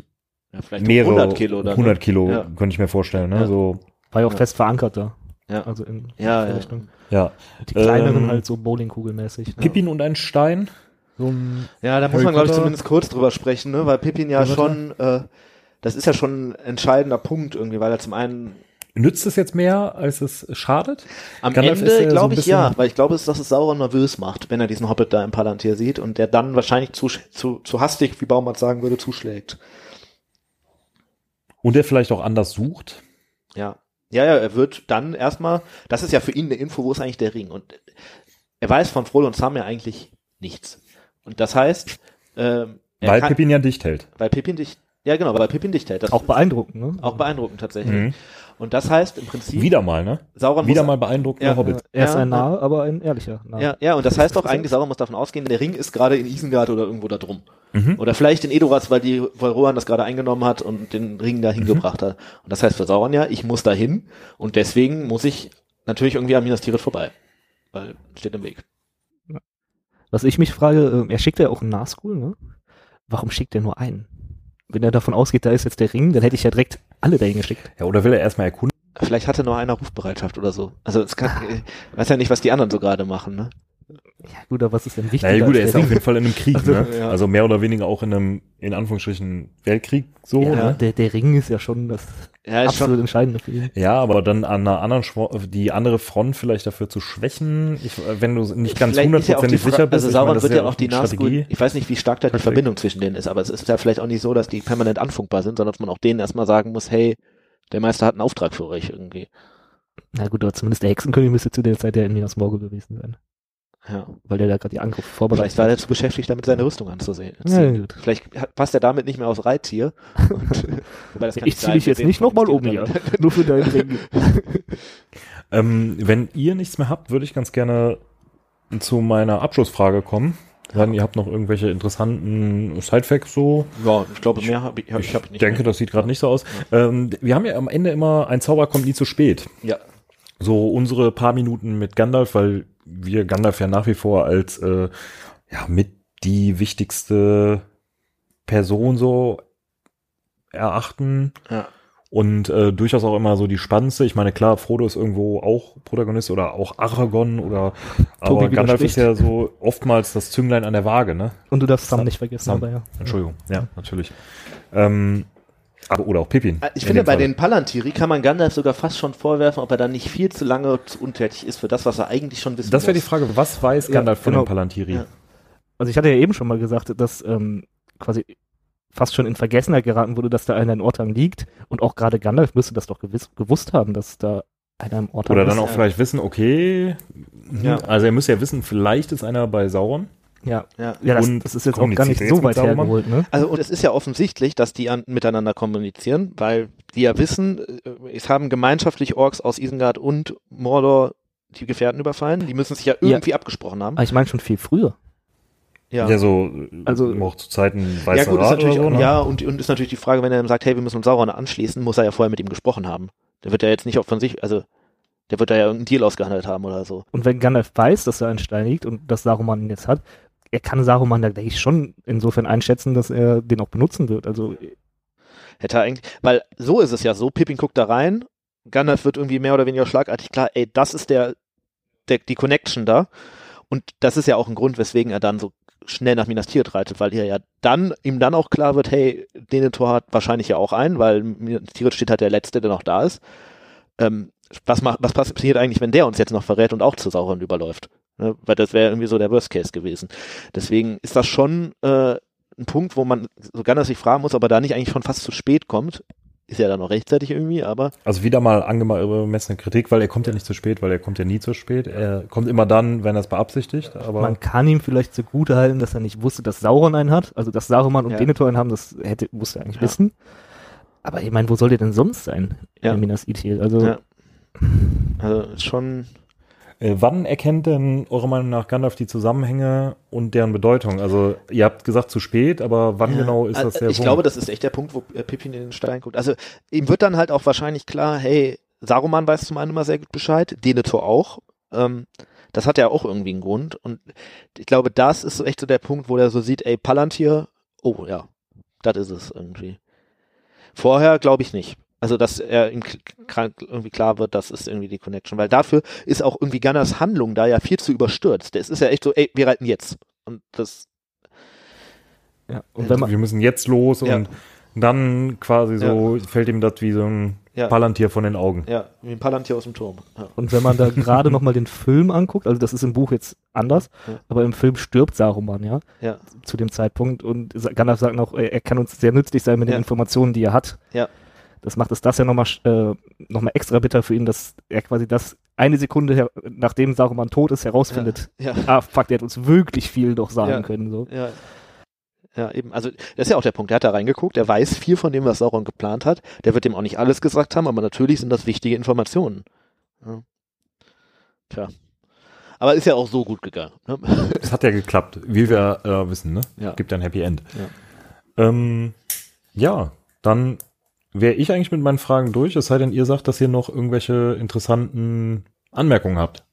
Ja, vielleicht mehrere 100 Kilo dann. 100 Kilo, Ja. könnte ich mir vorstellen. Ne? Ja. So, War ja auch Ja. fest verankert da. Ja. Also in Ja, der ja. Richtung. ja. Die kleineren Ähm, halt so Bowlingkugelmäßig. Ne? Pippin und ein Stein. So ein Ja, da muss man, glaube ich, zumindest kurz drüber sprechen, ne? weil Pippin ja schon, äh, das ist ja schon ein entscheidender Punkt irgendwie, weil er zum einen Nützt es jetzt mehr, als es schadet? am Gandalf Ende, so glaube ich, bisschen- ja, weil ich glaube, es- dass es Sauron nervös macht, wenn er diesen Hobbit da im Palantir sieht und der dann wahrscheinlich zu, zu, zu hastig, wie Baumart sagen würde, zuschlägt. Und der vielleicht auch anders sucht. Ja. Ja, ja, er wird dann erstmal, das ist ja für ihn eine Info, wo ist eigentlich der Ring? Und er weiß von Frodo und Sam ja eigentlich nichts. Und das heißt, ähm, Weil kann, Pippin ja dicht hält. weil Pippin dicht, ja genau, weil Pippin dicht hält. Das Auch beeindruckend, ne? auch beeindruckend tatsächlich. Mhm. Und das heißt im Prinzip, Wieder mal, ne? Sauron Wieder muss, mal beeindruckender Ja. Hobbit. Er ist Ja, ein Narr, aber ein ehrlicher Narr. Ja, ja, und das heißt auch eigentlich, Sauron muss davon ausgehen, der Ring ist gerade in Isengard oder irgendwo da drum. Mhm. Oder vielleicht in Edoras, weil die, weil Rohan das gerade eingenommen hat und den Ring da hingebracht hat. Und das heißt für Sauron ja, ich muss da hin und deswegen muss ich natürlich irgendwie an Minas Tirith vorbei. Weil steht im Weg. Was ich mich frage, äh, er schickt ja auch einen Nahschool, ne? Warum schickt er nur einen? Wenn er davon ausgeht, da ist jetzt der Ring, dann hätte ich ja direkt alle dahin geschickt. Ja, oder will er erstmal erkunden? Vielleicht hatte nur einer Rufbereitschaft oder so. Also es kann, ich weiß ja nicht, was die anderen so gerade machen, ne? Ja gut, aber was ist denn wichtiger? Na ja, gut, er ist auf jeden Fall in einem Krieg, Also, ne? ja. Also mehr oder weniger auch in einem, in Anführungsstrichen, Weltkrieg so, ja, ne? der, der Ring ist ja schon das Ja, absolut schon, Entscheidende für ihn. Ja, aber dann an einer anderen, die andere Front vielleicht dafür zu schwächen, ich, wenn du nicht ganz hundertprozentig sicher bist. Also Sauron wird ja auch die Strategie. ich weiß nicht, wie stark da die Taktik. Verbindung zwischen denen ist, aber es ist ja vielleicht auch nicht so, dass die permanent anfunkbar sind, sondern dass man auch denen erstmal sagen muss, hey, der Meister hat einen Auftrag für euch irgendwie. Na gut, aber zumindest der Hexenkönig müsste zu der Zeit ja in Minas Morgul gewesen sein. Ja. Weil der da gerade die Angriffe vorbereitet Vielleicht war er zu beschäftigt, damit seine Rüstung anzusehen. Ja, gut. Vielleicht hat- passt er damit nicht mehr aufs Reittier. Und, das kann Ich zieh dich jetzt nicht nochmal um, ja. damit. Nur für deinen Ring. Ähm, wenn ihr nichts mehr habt, würde ich ganz gerne zu meiner Abschlussfrage kommen. Dann, ihr habt noch irgendwelche interessanten Sidefacts so. Ja, ich glaube, mehr habe ich, hab, Ich, ich hab nicht. denke, das sieht gerade nicht so aus. Ähm, wir haben ja am Ende immer, ein Zauber kommt nie zu spät. Ja. So unsere paar Minuten mit Gandalf, weil wir Gandalf ja nach wie vor als äh, ja mit die wichtigste Person so erachten Ja. und äh, durchaus auch immer so die spannendste. Ich meine, klar, Frodo ist irgendwo auch Protagonist oder auch Aragorn oder aber Gandalf ist ja so oftmals das Zünglein an der Waage, ne? Und du darfst Sam nicht vergessen, Sam. aber ja. Entschuldigung, ja, natürlich. Ähm, aber, oder auch Pippin. Äh, Ich in finde, bei Fall. den Palantiri kann man Gandalf sogar fast schon vorwerfen, ob er dann nicht viel zu lange zu untätig ist für das, was er eigentlich schon wissen Das wäre die. Frage, was weiß Ja, Gandalf von genau. den Palantiri? Ja. Also ich hatte ja eben schon mal gesagt, dass ähm, quasi fast schon in Vergessenheit geraten wurde, dass da einer in Ortang liegt. Und auch gerade Gandalf müsste das doch gewiss, gewusst haben, dass da einer im Ortang Oder ist. dann auch ja. vielleicht wissen, okay, Ja. also er müsste ja wissen, vielleicht ist einer bei Sauron. Ja, Ja. ja das, das ist jetzt auch gar nicht er so weit hergeholt, ne? Also und es ist ja offensichtlich, dass die an, miteinander kommunizieren, weil die ja wissen, äh, es haben gemeinschaftlich Orks aus Isengard und Mordor die Gefährten überfallen. Die müssen sich ja irgendwie abgesprochen haben. Aber ich meine schon viel früher. Ja, Ja. so Also- auch zu Zeiten Ja Weißer gut, ist Rat natürlich oder so, auch, ne? ja und, und ist natürlich die Frage, wenn er dann sagt, hey, wir müssen uns Sauron anschließen, muss er ja vorher mit ihm gesprochen haben. Der wird ja jetzt nicht auch von sich, also der wird da ja irgendeinen Deal ausgehandelt haben oder so. Und wenn Gandalf weiß, dass da ein Stein liegt und dass Saruman ihn jetzt hat, er kann Saruman da, denke ich, schon insofern einschätzen, dass er den auch benutzen wird. Also Hätte er eigentlich, weil so ist es ja so, Pippin guckt da rein, Gandalf wird irgendwie mehr oder weniger schlagartig klar, ey, das ist der, der die Connection da. Und das ist ja auch ein Grund, weswegen er dann so schnell nach Minas Tirith reitet, weil er ja dann, ihm dann auch klar wird, hey, Denethor hat wahrscheinlich ja auch einen, weil Minas Tirith steht halt der Letzte, der noch da ist. Ähm, was macht, was passiert eigentlich, wenn der uns jetzt noch verrät und auch zu Sauron überläuft? Ne? Weil das wäre irgendwie so der Worst Case gewesen. Deswegen ist das schon äh, ein Punkt, wo man so Gandalf sich fragen muss, ob er da nicht eigentlich schon fast zu spät kommt. Ist ja dann noch rechtzeitig irgendwie, aber Also wieder mal angemessene Kritik, weil er kommt ja nicht zu spät, weil er kommt ja nie zu spät. Er kommt immer dann, wenn er es beabsichtigt, aber man kann ihm vielleicht zugute halten, dass er nicht wusste, dass Sauron einen hat. Also dass Saruman und Ja. Denethor einen haben, das hätte, musste er eigentlich Ja. wissen. Aber ich meine, wo soll der denn sonst sein? Ja. In Minas Ithil. Also Ja. also schon wann erkennt denn eurer Meinung nach Gandalf die Zusammenhänge und deren Bedeutung? Also ihr habt gesagt zu spät, aber wann Ja, genau ist das der Ich Punkt? glaube, das ist echt der Punkt, wo äh, Pippin in den Stein guckt. Also ihm wird dann halt auch wahrscheinlich klar, hey, Saruman weiß zum einen immer sehr gut Bescheid, Denethor auch. Ähm, das hat ja auch irgendwie einen Grund. Und ich glaube, das ist so echt so der Punkt, wo der so sieht, ey, Palantir, oh ja, das ist es irgendwie. Vorher glaube ich nicht. Also, dass er ihm irgendwie klar wird, das ist irgendwie die Connection. Weil dafür ist auch irgendwie Gunners Handlung da ja viel zu überstürzt. Es ist ja echt so, ey, wir reiten jetzt. Und das, Ja. Und wenn man, wir müssen jetzt los Ja. und dann quasi so fällt ihm das wie so ein Ja. Palantir von den Augen. ja, wie ein Palantir aus dem Turm. Ja. und wenn man da gerade nochmal den Film anguckt, also das ist im Buch jetzt anders, Ja. aber im Film stirbt Saruman, ja, Ja. zu dem Zeitpunkt. Und Gandalf sagt noch, er er kann uns sehr nützlich sein mit Ja. den Informationen, die er hat. Ja. Das macht es das ja nochmal äh, noch mal extra bitter für ihn, dass er quasi das eine Sekunde, her nachdem Saruman tot ist, herausfindet. Ja. Ah, fuck, der hat uns wirklich viel doch sagen Ja. können. So. Ja. Ja, eben. Also, das ist ja auch der Punkt. Der hat da reingeguckt. Der weiß viel von dem, was Sauron geplant hat. Der wird dem auch nicht alles gesagt haben, aber natürlich sind das wichtige Informationen. Ja. Tja. Aber ist ja auch so gut gegangen. Ne? Es hat ja geklappt, wie wir äh, wissen, ne? Ja. Gibt ja ein Happy End. Ja, ähm, ja dann wäre ich eigentlich mit meinen Fragen durch, es sei denn, ihr sagt, dass ihr noch irgendwelche interessanten Anmerkungen habt.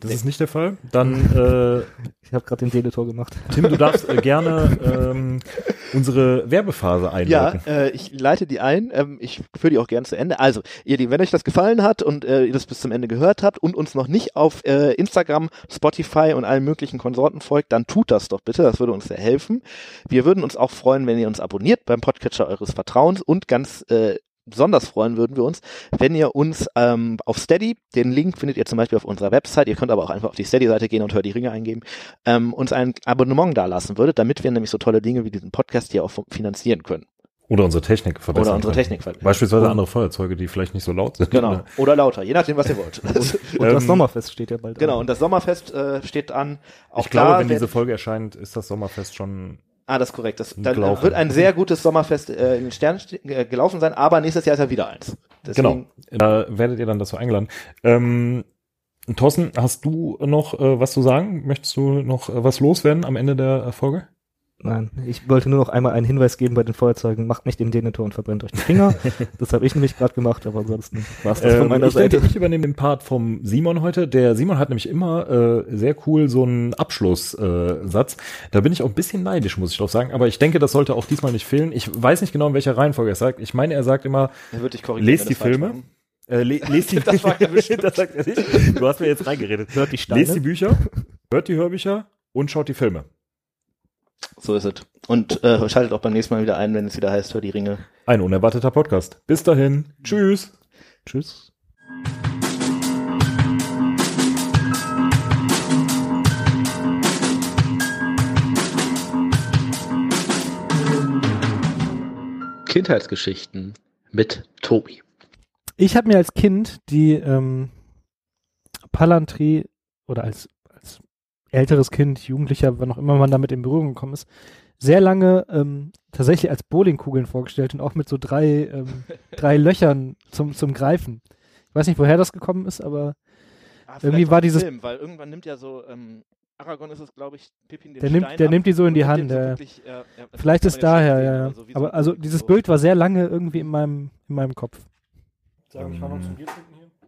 Das ist nicht der Fall. Dann, äh, Ich habe gerade den Deletor gemacht. Tim, du darfst äh, gerne ähm, unsere Werbephase Ja, einleiten. äh, ich leite die ein. Ähm, ich führe die auch gern zu Ende. Also, ihr Lieben, wenn euch das gefallen hat und äh, ihr das bis zum Ende gehört habt und uns noch nicht auf äh, Instagram, Spotify und allen möglichen Konsorten folgt, dann tut das doch bitte. Das würde uns sehr helfen. Wir würden uns auch freuen, wenn ihr uns abonniert beim Podcatcher eures Vertrauens und ganz äh, besonders freuen würden wir uns, wenn ihr uns ähm, auf Steady, den Link findet ihr zum Beispiel auf unserer Website, ihr könnt aber auch einfach auf die Steady-Seite gehen und hört die Ringe eingeben, ähm, uns ein Abonnement dalassen würdet, damit wir nämlich so tolle Dinge wie diesen Podcast hier auch finanzieren können. Oder unsere Technik verbessern. Oder unsere. Technik verbessern. Beispielsweise Und- andere Feuerzeuge, die vielleicht nicht so laut sind. Genau. Oder lauter, je nachdem, was ihr wollt. Und das Ähm, Sommerfest steht ja bald genau, an. und das Sommerfest äh, steht an. Auch ich glaube, da wenn diese Folge erscheint, ist das Sommerfest schon Ah, das ist korrekt. Das, dann Gelaufen. wird ein sehr gutes Sommerfest äh, in den Sternen ste- äh, gelaufen sein, aber nächstes Jahr ist ja wieder eins. Deswegen, Genau, da werdet ihr dann dazu eingeladen. Ähm, Thorsten, hast du noch äh, was zu sagen? Möchtest du noch äh, was loswerden am Ende der Folge? Nein, ich wollte nur noch einmal einen Hinweis geben bei den Feuerzeugen. Macht nicht den Deletor und verbrennt euch die Finger. das habe ich nämlich gerade gemacht, aber ansonsten war es das von Ähm, meiner ich, denke, Seite. ich übernehme den Part vom Simon heute. Der Simon hat nämlich immer äh, sehr cool so einen Abschlusssatz. Äh, Satz. da bin ich auch ein bisschen neidisch, muss ich doch sagen. Aber ich denke, das sollte auch diesmal nicht fehlen. Ich weiß nicht genau, in welcher Reihenfolge er sagt. Ich meine, er sagt immer, er wird dich korrigieren. lest die Filme. Äh, le lest die Das war ja das sagt er nicht. Du hast mir jetzt reingeredet. Hört die Steine. Lest die Bücher, hört die Hörbücher und schaut die Filme. So ist es. Und äh, schaltet auch beim nächsten Mal wieder ein, wenn es wieder heißt, hör die Ringe. Ein unerwarteter Podcast. Bis dahin. Tschüss. Tschüss. Kindheitsgeschichten mit Tobi. Ich habe mir als Kind die ähm, Palantri oder als, als älteres Kind, Jugendlicher, wann auch immer man damit in Berührung gekommen ist, sehr lange ähm, tatsächlich als Bowlingkugeln vorgestellt und auch mit so drei, ähm, drei Löchern zum, zum Greifen. Ich weiß nicht, woher das gekommen ist, aber Ah, Irgendwie vielleicht war dieses- Film, weil irgendwann nimmt ja so, ähm, Aragorn ist es, glaube ich, Pippin den Der nimmt- Stein der ab nimmt die so in die nimmt Hand, so ja. wirklich, äh, ja, das vielleicht kann ist daher, ja, sehen, ja. aber so so Aber ein- also so- dieses Bild war sehr lange irgendwie in meinem, in meinem Kopf. Sagen, ich fahr noch zum Bier trinken hier.